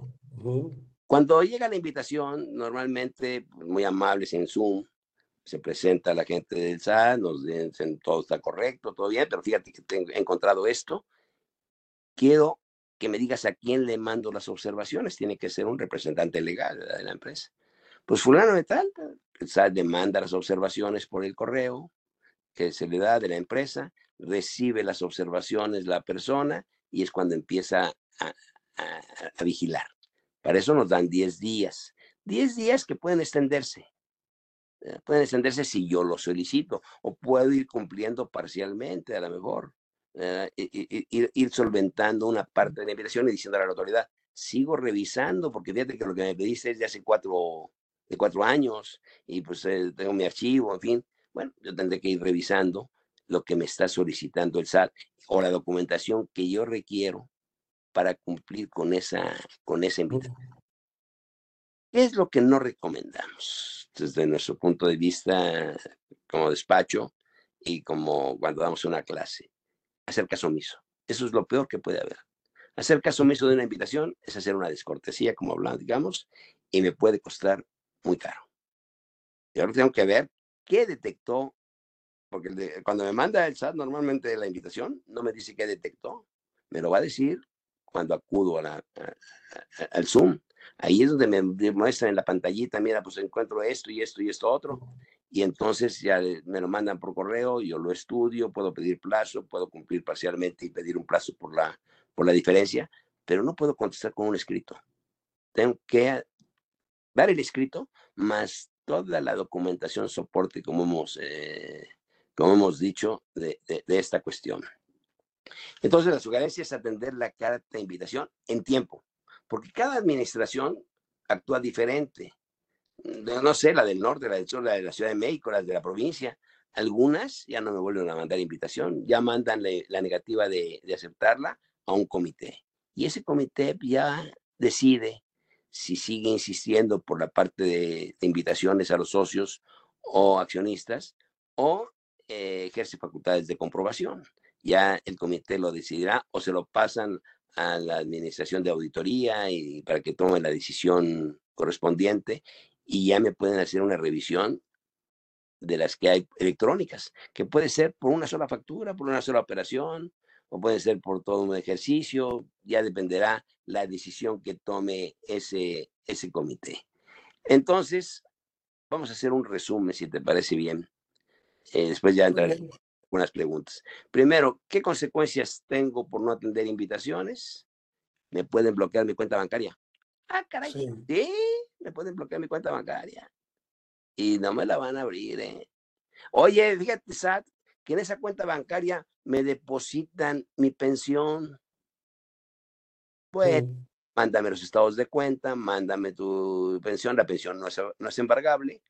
Cuando llega la invitación, normalmente pues, muy amables en Zoom, se presenta la gente del SAT, nos dicen todo está correcto, todo bien, pero fíjate que he encontrado esto. Quiero que me digas a quién le mando las observaciones. Tiene que ser un representante legal de la empresa. Pues fulano de tal, el SAT demanda las observaciones por el correo que se le da de la empresa, recibe las observaciones la persona y es cuando empieza a vigilar. Para eso nos dan 10 días. 10 días que pueden extenderse. Eh, pueden extenderse si yo lo solicito o puedo ir cumpliendo parcialmente a lo mejor. Eh, ir, solventando una parte de la invitación y diciendo a la autoridad, sigo revisando porque fíjate que lo que me pediste es de hace cuatro, de cuatro años y pues eh, tengo mi archivo, en fin. Bueno, yo tendré que ir revisando lo que me está solicitando el SAT o la documentación que yo requiero para cumplir con esa, con esa invitación. ¿Qué es lo que no recomendamos desde nuestro punto de vista como despacho y como cuando damos una clase? Hacer caso omiso. Eso es lo peor que puede haber. Hacer caso omiso de una invitación es hacer una descortesía, como hablamos, digamos, y me puede costar muy caro. Y ahora tengo que ver qué detectó, porque cuando me manda el SAT normalmente la invitación, no me dice qué detectó, me lo va a decir cuando acudo a la, al Zoom. Ahí es donde me muestran en la pantallita, mira, pues encuentro esto y esto y esto otro. Y entonces ya me lo mandan por correo, yo lo estudio, puedo pedir plazo, puedo cumplir parcialmente y pedir un plazo por la, por la diferencia, pero no puedo contestar con un escrito. Tengo que dar el escrito más toda la documentación soporte, como hemos, eh, como hemos dicho, de, de, de esta cuestión. Entonces, la sugerencia es atender la carta de invitación en tiempo, porque cada administración actúa diferente. No sé, la del norte, la del sur, la de la Ciudad de México, las de la provincia. Algunas ya no me vuelven a mandar invitación, ya mandan la negativa de, aceptarla a un comité. Y ese comité ya decide si sigue insistiendo por la parte de, de invitaciones a los socios o accionistas o eh, ejerce facultades de comprobación ya el comité lo decidirá o se lo pasan a la administración de auditoría y para que tome la decisión correspondiente y ya me pueden hacer una revisión de las que hay electrónicas, que puede ser por una sola factura, por una sola operación, o puede ser por todo un ejercicio, ya dependerá la decisión que tome ese, ese comité. Entonces, vamos a hacer un resumen, si te parece bien. Eh, después ya entraré unas preguntas. Primero, ¿qué consecuencias tengo por no atender invitaciones? ¿Me pueden bloquear mi cuenta bancaria? Ah, caray. Sí, ¿Sí? me pueden bloquear mi cuenta bancaria. Y no me la van a abrir, ¿eh? Oye, fíjate, Sat, que en esa cuenta bancaria me depositan mi pensión. Pues mándame los estados de cuenta, mándame tu pensión, la pensión no es, no es embargable,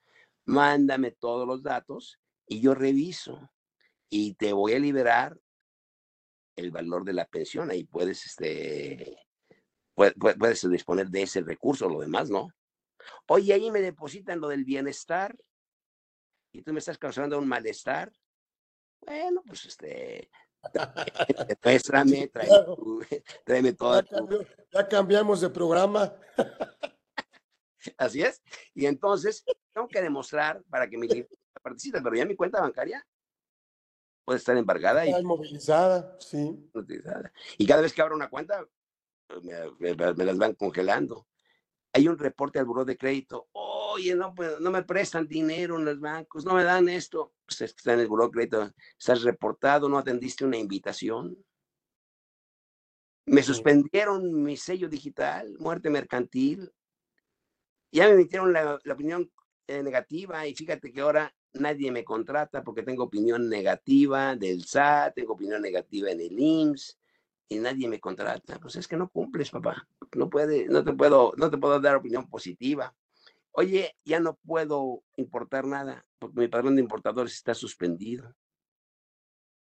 mándame todos los datos y yo reviso y te voy a liberar el valor de la pensión. Ahí puedes, este, puedes, puedes disponer de ese recurso, lo demás no. Oye, ahí me depositan lo del bienestar y tú me estás causando un malestar. Bueno, pues este, *laughs* tráeme, *laughs* tráeme, todo. Ya, cambiamos de programa. *laughs* Así es. Y entonces tengo que demostrar para que mi participe, pero ya mi cuenta bancaria puede estar embargada. Está y inmovilizada, sí. Y cada vez que abro una cuenta, pues, me, me, las van congelando. Hay un reporte al buró de crédito. Oye, no, pues, no me prestan dinero en los bancos, no me dan esto. Pues está en el buró de crédito. Estás reportado, no atendiste una invitación. Me suspendieron mi sello digital, muerte mercantil. Ya me emitieron la, opinión eh, negativa y fíjate que ahora nadie me contrata porque tengo opinión negativa del SAT, tengo opinión negativa en el IMSS y nadie me contrata. Pues es que no cumples, papá. No puede, no te puedo, no te puedo dar opinión positiva. Oye, ya no puedo importar nada porque mi padrón de importadores está suspendido.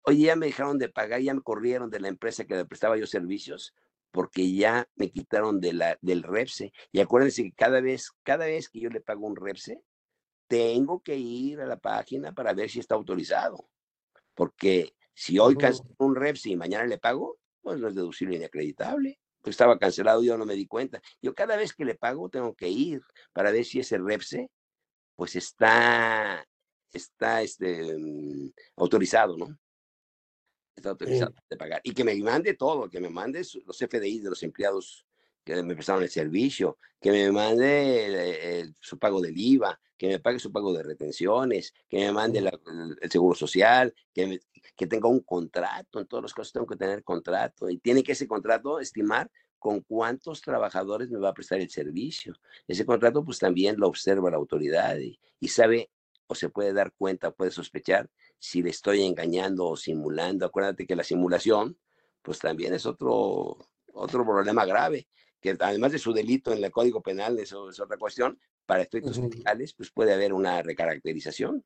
Oye, ya me dejaron de pagar, ya me corrieron de la empresa que le prestaba yo servicios porque ya me quitaron de la, del REPSE. Y acuérdense que cada vez, cada vez que yo le pago un REPSE, tengo que ir a la página para ver si está autorizado. Porque si hoy cancelo un REPSE y mañana le pago, pues no es deducible ni acreditable. Pues estaba cancelado, yo no me di cuenta. Yo cada vez que le pago tengo que ir para ver si ese REPSE pues está, está este, mm, autorizado, ¿no? Está autorizado de pagar. Y que me mande todo, que me mande los FDI de los empleados que me prestaron el servicio, que me mande su pago del IVA, que me pague su pago de retenciones, que me mande el seguro social, que, que tenga un contrato. En todos los casos tengo que tener contrato y tiene que ese contrato estimar con cuántos trabajadores me va a prestar el servicio. Ese contrato pues también lo observa la autoridad y, y sabe o se puede dar cuenta, puede sospechar si le estoy engañando o simulando. Acuérdate que la simulación pues también es otro, otro problema grave, que además de su delito en el Código Penal, eso es otra cuestión, para efectos fiscales, pues puede haber una recaracterización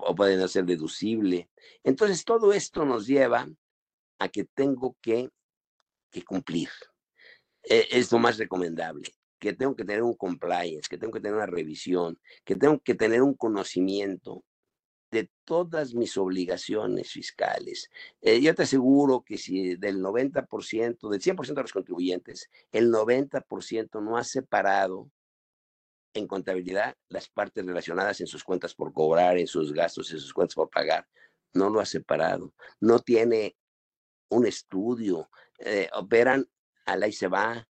o puede no ser deducible. Entonces, todo esto nos lleva a que tengo que, que cumplir. E, es lo más recomendable, que tengo que tener un compliance, que tengo que tener una revisión, que tengo que tener un conocimiento de todas mis obligaciones fiscales. Eh, yo te aseguro que si del 90%, del 100% de los contribuyentes, el 90% no ha separado en contabilidad las partes relacionadas en sus cuentas por cobrar, en sus gastos, en sus cuentas por pagar. No lo ha separado. No tiene un estudio. Eh, operan al ahí se va.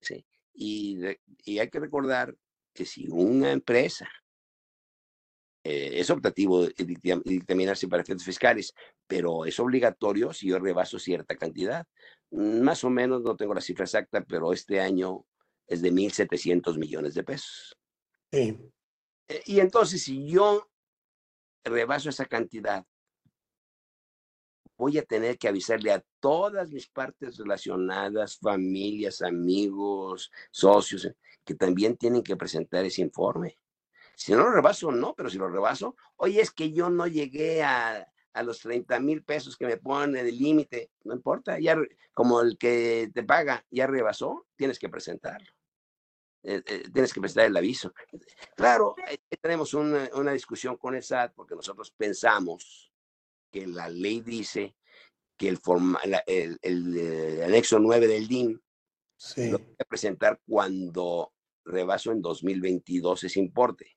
¿sí? Y, y, hay que recordar que si una empresa eh, es optativo dictaminarse para efectos fiscales, pero es obligatorio si yo rebaso cierta cantidad. Más o menos, no tengo la cifra exacta, pero este año es de 1.700 millones de pesos. Sí. Eh, y entonces, si yo rebaso esa cantidad, voy a tener que avisarle a todas mis partes relacionadas, familias, amigos, socios, que también tienen que presentar ese informe. Si no lo rebaso, no, pero si lo rebaso, oye, es que yo no llegué a, a los 30 mil pesos que me pone de límite, no importa, ya como el que te paga ya rebasó, tienes que presentarlo. Eh, eh, tienes que presentar el aviso. Claro, eh, tenemos una, una, discusión con el SAT porque nosotros pensamos que la ley dice que el, forma, el, el, anexo 9 del DIN lo voy a presentar cuando rebaso en 2022 ese importe,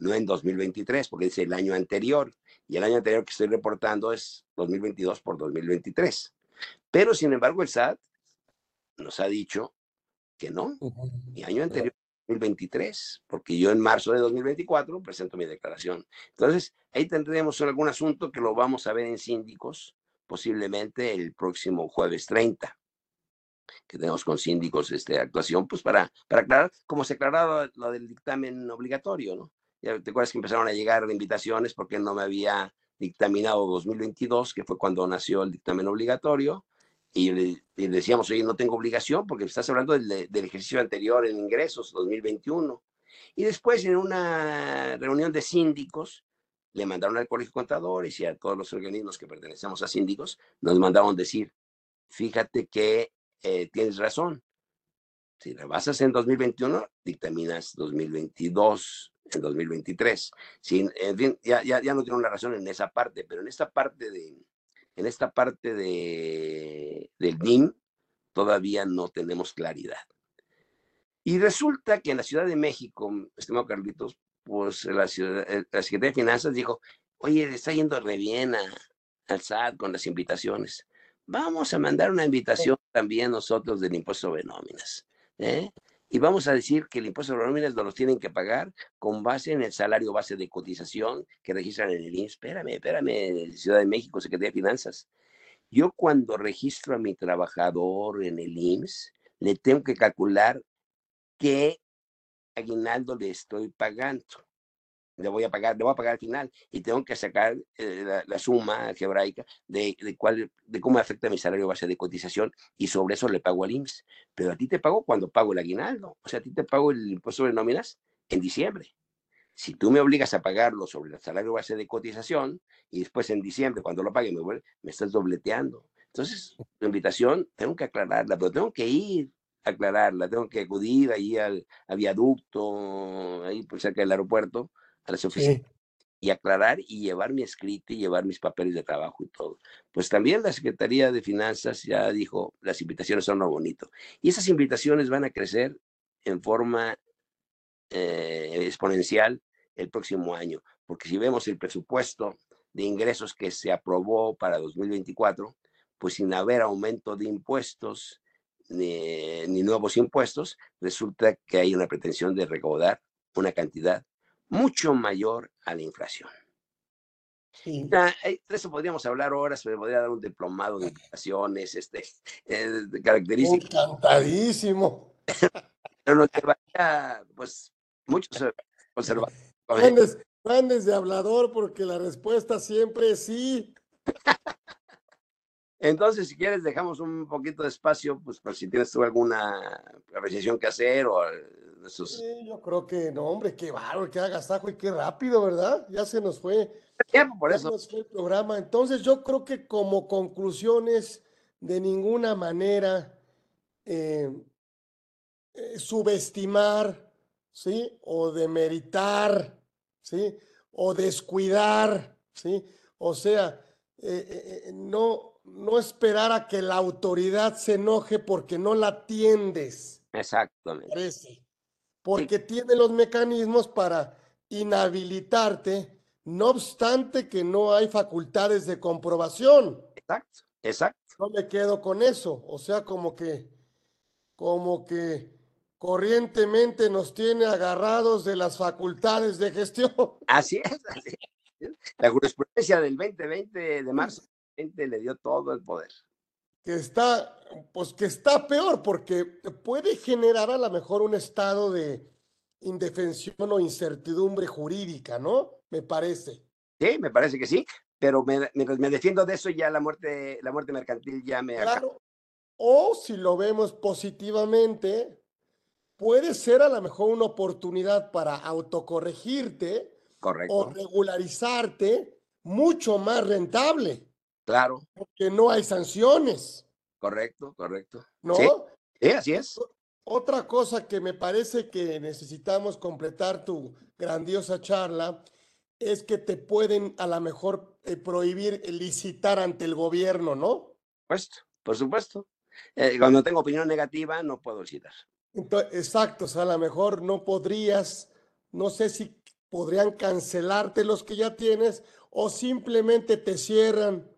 no en 2023, porque es el año anterior. Y el año anterior que estoy reportando es 2022 por 2023. Pero, sin embargo, el SAT nos ha dicho que no, mi año anterior, 2023, porque yo en marzo de 2024 presento mi declaración. Entonces, ahí tendremos algún asunto que lo vamos a ver en síndicos, posiblemente el próximo jueves 30 que tenemos con síndicos este, actuación, pues para, para aclarar, como se aclaraba lo del dictamen obligatorio, ¿no? Ya te acuerdas que empezaron a llegar invitaciones porque no me había dictaminado 2022, que fue cuando nació el dictamen obligatorio, y le, decíamos, oye, no tengo obligación porque estás hablando del, del, ejercicio anterior en ingresos, 2021. Y después en una reunión de síndicos, le mandaron al Colegio Contadores y a todos los organismos que pertenecemos a síndicos, nos mandaron decir, fíjate que eh, tienes razón. Si la basas en 2021, dictaminas 2022, en 2023. Sin, en fin, ya, ya, ya no tiene una razón en esa parte, pero en esta parte de, en esta parte de, del NIM todavía no tenemos claridad. Y resulta que en la Ciudad de México, estimado Carlitos, pues la, ciudad, eh, la Secretaría de Finanzas dijo, oye, está yendo re bien al SAT con las invitaciones. Vamos a mandar una invitación también nosotros del impuesto sobre nóminas. ¿eh? Y vamos a decir que el impuesto sobre nóminas no los tienen que pagar con base en el salario base de cotización que registran en el INSS. Espérame, espérame, Ciudad de México, Secretaría de Finanzas. Yo cuando registro a mi trabajador en el IMSS, le tengo que calcular qué aguinaldo le estoy pagando le voy a pagar, le voy a pagar al final y tengo que sacar eh, la, suma algebraica de, de, cuál, de cómo afecta mi salario base de cotización y sobre eso le pago al IMSS. Pero a ti te pago cuando pago el aguinaldo, o sea, a ti te pago el impuesto sobre nóminas en diciembre. Si tú me obligas a pagarlo sobre el salario base de cotización y después en diciembre, cuando lo pague, me, me estás dobleteando. Entonces, la invitación tengo que aclararla, pero tengo que ir a aclararla, tengo que acudir ahí al, al viaducto, ahí por cerca del aeropuerto, a las oficinas. Y aclarar y llevar mi escrito y llevar mis papeles de trabajo y todo. Pues también la Secretaría de Finanzas ya dijo, las invitaciones son lo bonito. Y esas invitaciones van a crecer en forma eh, exponencial el próximo año, porque si vemos el presupuesto de ingresos que se aprobó para 2024, pues sin haber aumento de impuestos ni, ni nuevos impuestos, resulta que hay una pretensión de recaudar una cantidad mucho mayor a la inflación. Sí. de eso podríamos hablar horas, me podría dar un diplomado de *laughs* inflaciones, este, eh, de características. Encantadísimo. Pero que vaya, pues, muchos conservadores. *laughs* Grandes, grandes de hablador, porque la respuesta siempre es sí. Entonces, si quieres, dejamos un poquito de espacio, pues, por si tienes tú alguna apreciación que hacer o esos... Sí, yo creo que, no, hombre, qué bárbaro, qué agasajo y qué rápido, ¿verdad? Ya se nos fue. Tiempo, por eso. Se nos fue el programa. Entonces, yo creo que como conclusiones, de ninguna manera eh, eh, subestimar, ¿sí? O demeritar, ¿sí? O descuidar, ¿sí? O sea, eh, no no esperar a que la autoridad se enoje porque no la atiendes. Exactamente. Porque tiene los mecanismos para inhabilitarte, no obstante que no hay facultades de comprobación. Exacto, exacto. No me quedo con eso. O sea, como que, como que corrientemente nos tiene agarrados de las facultades de gestión. Así es, así es. La jurisprudencia del 2020 de marzo le dio todo el poder. Que está, pues que está peor, porque puede generar a lo mejor un estado de indefensión o incertidumbre jurídica, ¿no? Me parece. Sí, me parece que sí, pero mientras me defiendo de eso, ya la muerte, la muerte mercantil ya me claro. O si lo vemos positivamente, puede ser a lo mejor una oportunidad para autocorregirte Correcto. o regularizarte mucho más rentable. Claro. Porque no hay sanciones. Correcto, correcto. ¿No? Sí, así es. Otra cosa que me parece que necesitamos completar tu grandiosa charla es que te pueden a lo mejor eh, prohibir licitar ante el gobierno, ¿no? Pues, por supuesto. Eh, cuando tengo opinión negativa, no puedo licitar. exacto, o sea, a lo mejor no podrías, no sé si podrían cancelarte los que ya tienes o simplemente te cierran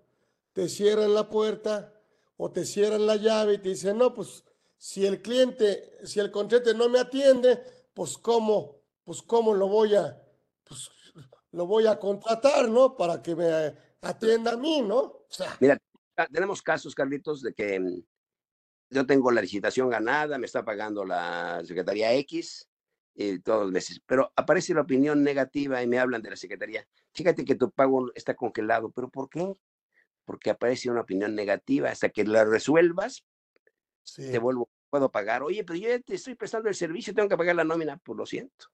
te cierran la puerta o te cierran la llave y te dicen, no, pues si el cliente, si el contrato no me atiende, pues cómo, pues cómo lo voy a, pues lo voy a contratar, ¿no? Para que me atienda a mí, ¿no? O sea. Mira, tenemos casos, Carlitos, de que mm, yo tengo la licitación ganada, me está pagando la Secretaría X y todos los meses, pero aparece la opinión negativa y me hablan de la Secretaría. Fíjate que tu pago está congelado, pero ¿por qué? Porque aparece una opinión negativa. Hasta que la resuelvas, te vuelvo, puedo pagar. Oye, pero yo te estoy prestando el servicio, tengo que pagar la nómina, pues lo siento.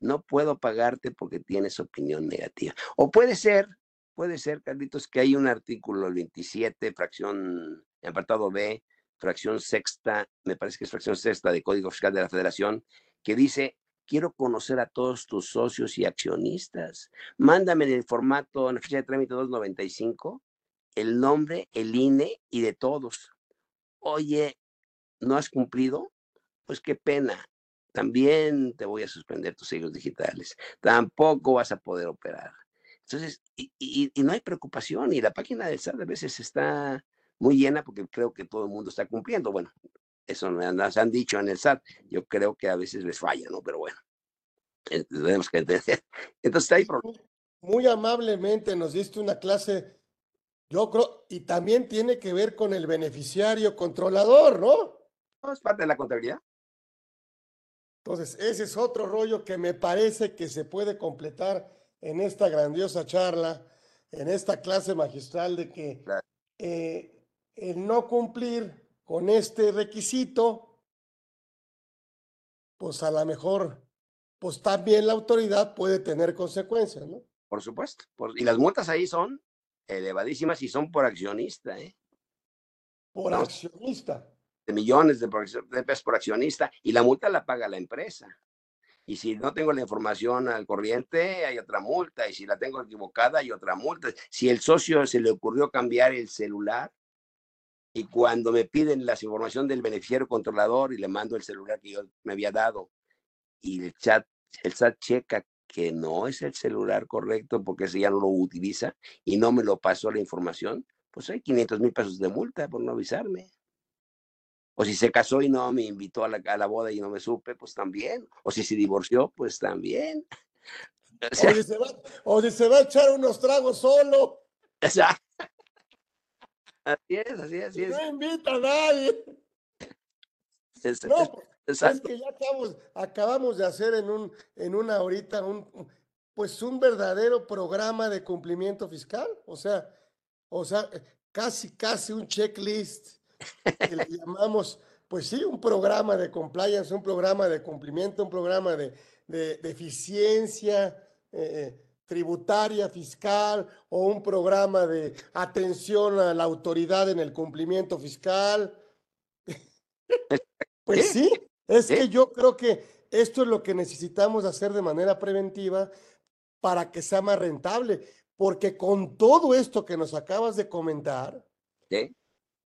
No puedo pagarte porque tienes opinión negativa. O puede ser, puede ser, Carlitos, que hay un artículo, el 27, fracción, apartado B, fracción sexta, me parece que es fracción sexta de Código Fiscal de la Federación, que dice, quiero conocer a todos tus socios y accionistas. Mándame en el formato, en la fecha de trámite 295, el nombre, el INE y de todos. Oye, ¿no has cumplido? Pues qué pena. También te voy a suspender tus sellos digitales. Tampoco vas a poder operar. Entonces, y, no hay preocupación y la página del SAT a veces está muy llena porque creo que todo el mundo está cumpliendo. Bueno, eso nos han dicho en el SAT. Yo creo que a veces les falla, ¿no? Pero bueno, eh, tenemos que entender. *laughs* Entonces, hay problemas. Muy amablemente nos diste una clase, yo creo, y también tiene que ver con el beneficiario controlador, ¿no? es parte de la contabilidad. Entonces, ese es otro rollo que me parece que se puede completar en esta grandiosa charla, en esta clase magistral de que eh, el no cumplir con este requisito, pues a lo mejor, pues también la autoridad puede tener consecuencias, ¿no? Por supuesto. y las multas ahí son elevadísimas y son por accionista, ¿eh? Por accionista. De millones de, pesos por accionista y la multa la paga la empresa. Y si no tengo la información al corriente, hay otra multa. Y si la tengo equivocada, hay otra multa. Si el socio se le ocurrió cambiar el celular, y cuando me piden la información del beneficiario controlador y le mando el celular que yo me había dado y el chat, el chat checa que no es el celular correcto porque ese ya no lo utiliza y no me lo pasó la información, pues hay 500 mil pesos de multa por no avisarme. O si se casó y no me invitó a la, a la, boda y no me supe, pues también. O si se divorció, pues también. *laughs* O, si se va, o si se va a echar unos tragos solo. Así es, así es, así es. No invita a nadie. no, es que ya acabamos, acabamos de hacer en un, en una horita un, pues un verdadero programa de cumplimiento fiscal. O sea, o sea, casi, casi un checklist que le llamamos, pues sí, un programa de compliance, un programa de cumplimiento, un programa de, de, eficiencia. Eh, eh tributaria, fiscal o un programa de atención a la autoridad en el cumplimiento fiscal. *laughs* Pues sí, es que yo creo que esto es lo que necesitamos hacer de manera preventiva para que sea más rentable, porque con todo esto que nos acabas de comentar,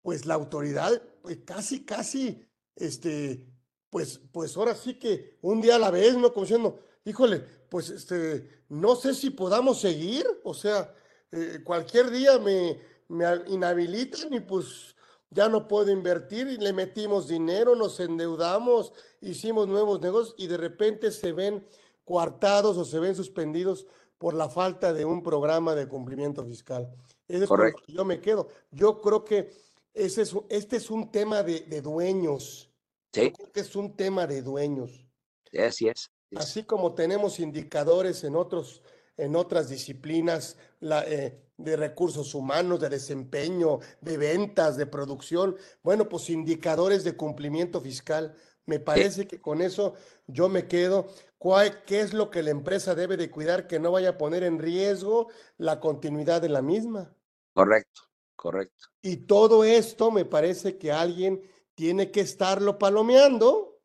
pues la autoridad, pues casi, casi, este, pues, pues ahora sí que un día a la vez, ¿no? Como diciendo, híjole, pues este, no sé si podamos seguir, o sea, eh, cualquier día me, me inhabilitan y pues ya no puedo invertir y le metimos dinero, nos endeudamos, hicimos nuevos negocios y de repente se ven coartados o se ven suspendidos por la falta de un programa de cumplimiento fiscal. es Correcto. yo me quedo. Yo creo que ese es, este es un tema de, de dueños. Sí. creo que es un tema de dueños. Sí, así es. Así como tenemos indicadores en, otros, en otras disciplinas eh, de recursos humanos, de desempeño, de ventas, de producción, bueno, pues indicadores de cumplimiento fiscal. Me parece que con eso yo me quedo. ¿Qué es lo que la empresa debe de cuidar que no vaya a poner en riesgo la continuidad de la misma? Correcto, correcto. Y todo esto me parece que alguien tiene que estarlo palomeando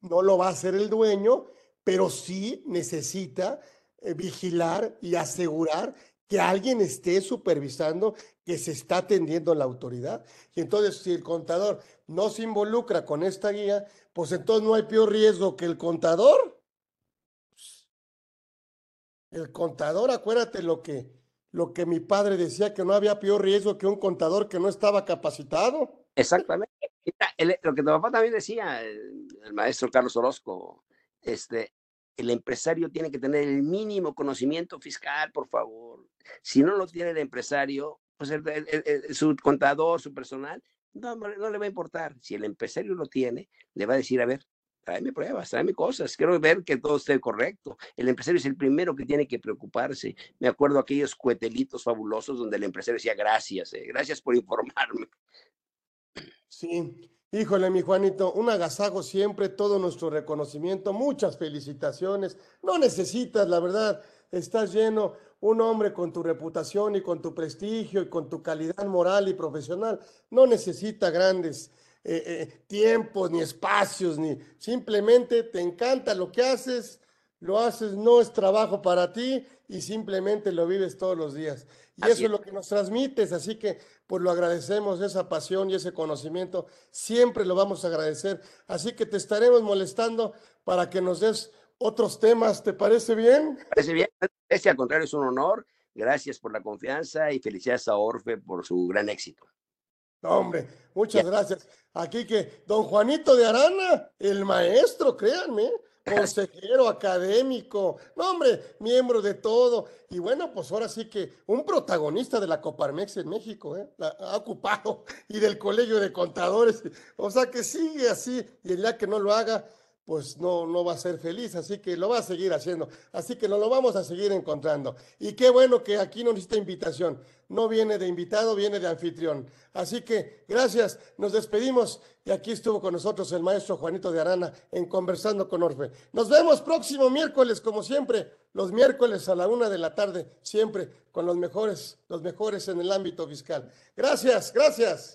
no lo va a hacer el dueño, pero sí necesita eh, vigilar y asegurar que alguien esté supervisando que se está atendiendo la autoridad. Y entonces, si el contador no se involucra con esta guía, pues entonces no hay peor riesgo que el contador. El contador, acuérdate lo que, lo que mi padre decía, que no había peor riesgo que un contador que no estaba capacitado. Exactamente. lo que tu papá también decía, el, maestro Carlos Orozco, este, el empresario tiene que tener el mínimo conocimiento fiscal, por favor. Si no lo tiene el empresario, pues su contador, su personal, no, no, le va a importar. Si el empresario lo tiene, le va a decir, a ver, tráeme pruebas, tráeme cosas, quiero ver que todo esté correcto. El empresario es el primero que tiene que preocuparse. Me acuerdo aquellos cuetelitos fabulosos donde el empresario decía gracias, eh, gracias por informarme. Sí, híjole, mi Juanito, un agasajo siempre, todo nuestro reconocimiento, muchas felicitaciones. No necesitas, la verdad, estás lleno, un hombre con tu reputación y con tu prestigio y con tu calidad moral y profesional, no necesita grandes eh, eh, tiempos ni espacios, ni simplemente te encanta lo que haces, lo haces, no es trabajo para ti y simplemente lo vives todos los días. Y eso es lo que nos transmites, así que pues lo agradecemos, esa pasión y ese conocimiento, siempre lo vamos a agradecer. Así que te estaremos molestando para que nos des otros temas, ¿te parece bien? Parece bien, este al contrario es un honor. Gracias por la confianza y felicidades a Orfe por su gran éxito. hombre, muchas gracias. Aquí que don Juanito de Arana, el maestro, créanme, consejero académico, no hombre, miembro de todo. Y bueno, pues ahora sí que un protagonista de la Coparmex en México, ¿eh? ha ocupado, y del Colegio de Contadores. O sea que sigue así, y el día que no lo haga, pues no, no va a ser feliz, así que lo va a seguir haciendo. Así que nos lo vamos a seguir encontrando. Y qué bueno que aquí no necesita invitación. No viene de invitado, viene de anfitrión. Así que gracias, nos despedimos. Y aquí estuvo con nosotros el maestro Juanito de Arana en Conversando con Orfe. Nos vemos próximo miércoles, como siempre, los miércoles a la una de la tarde, siempre con los mejores, los mejores en el ámbito fiscal. Gracias, gracias.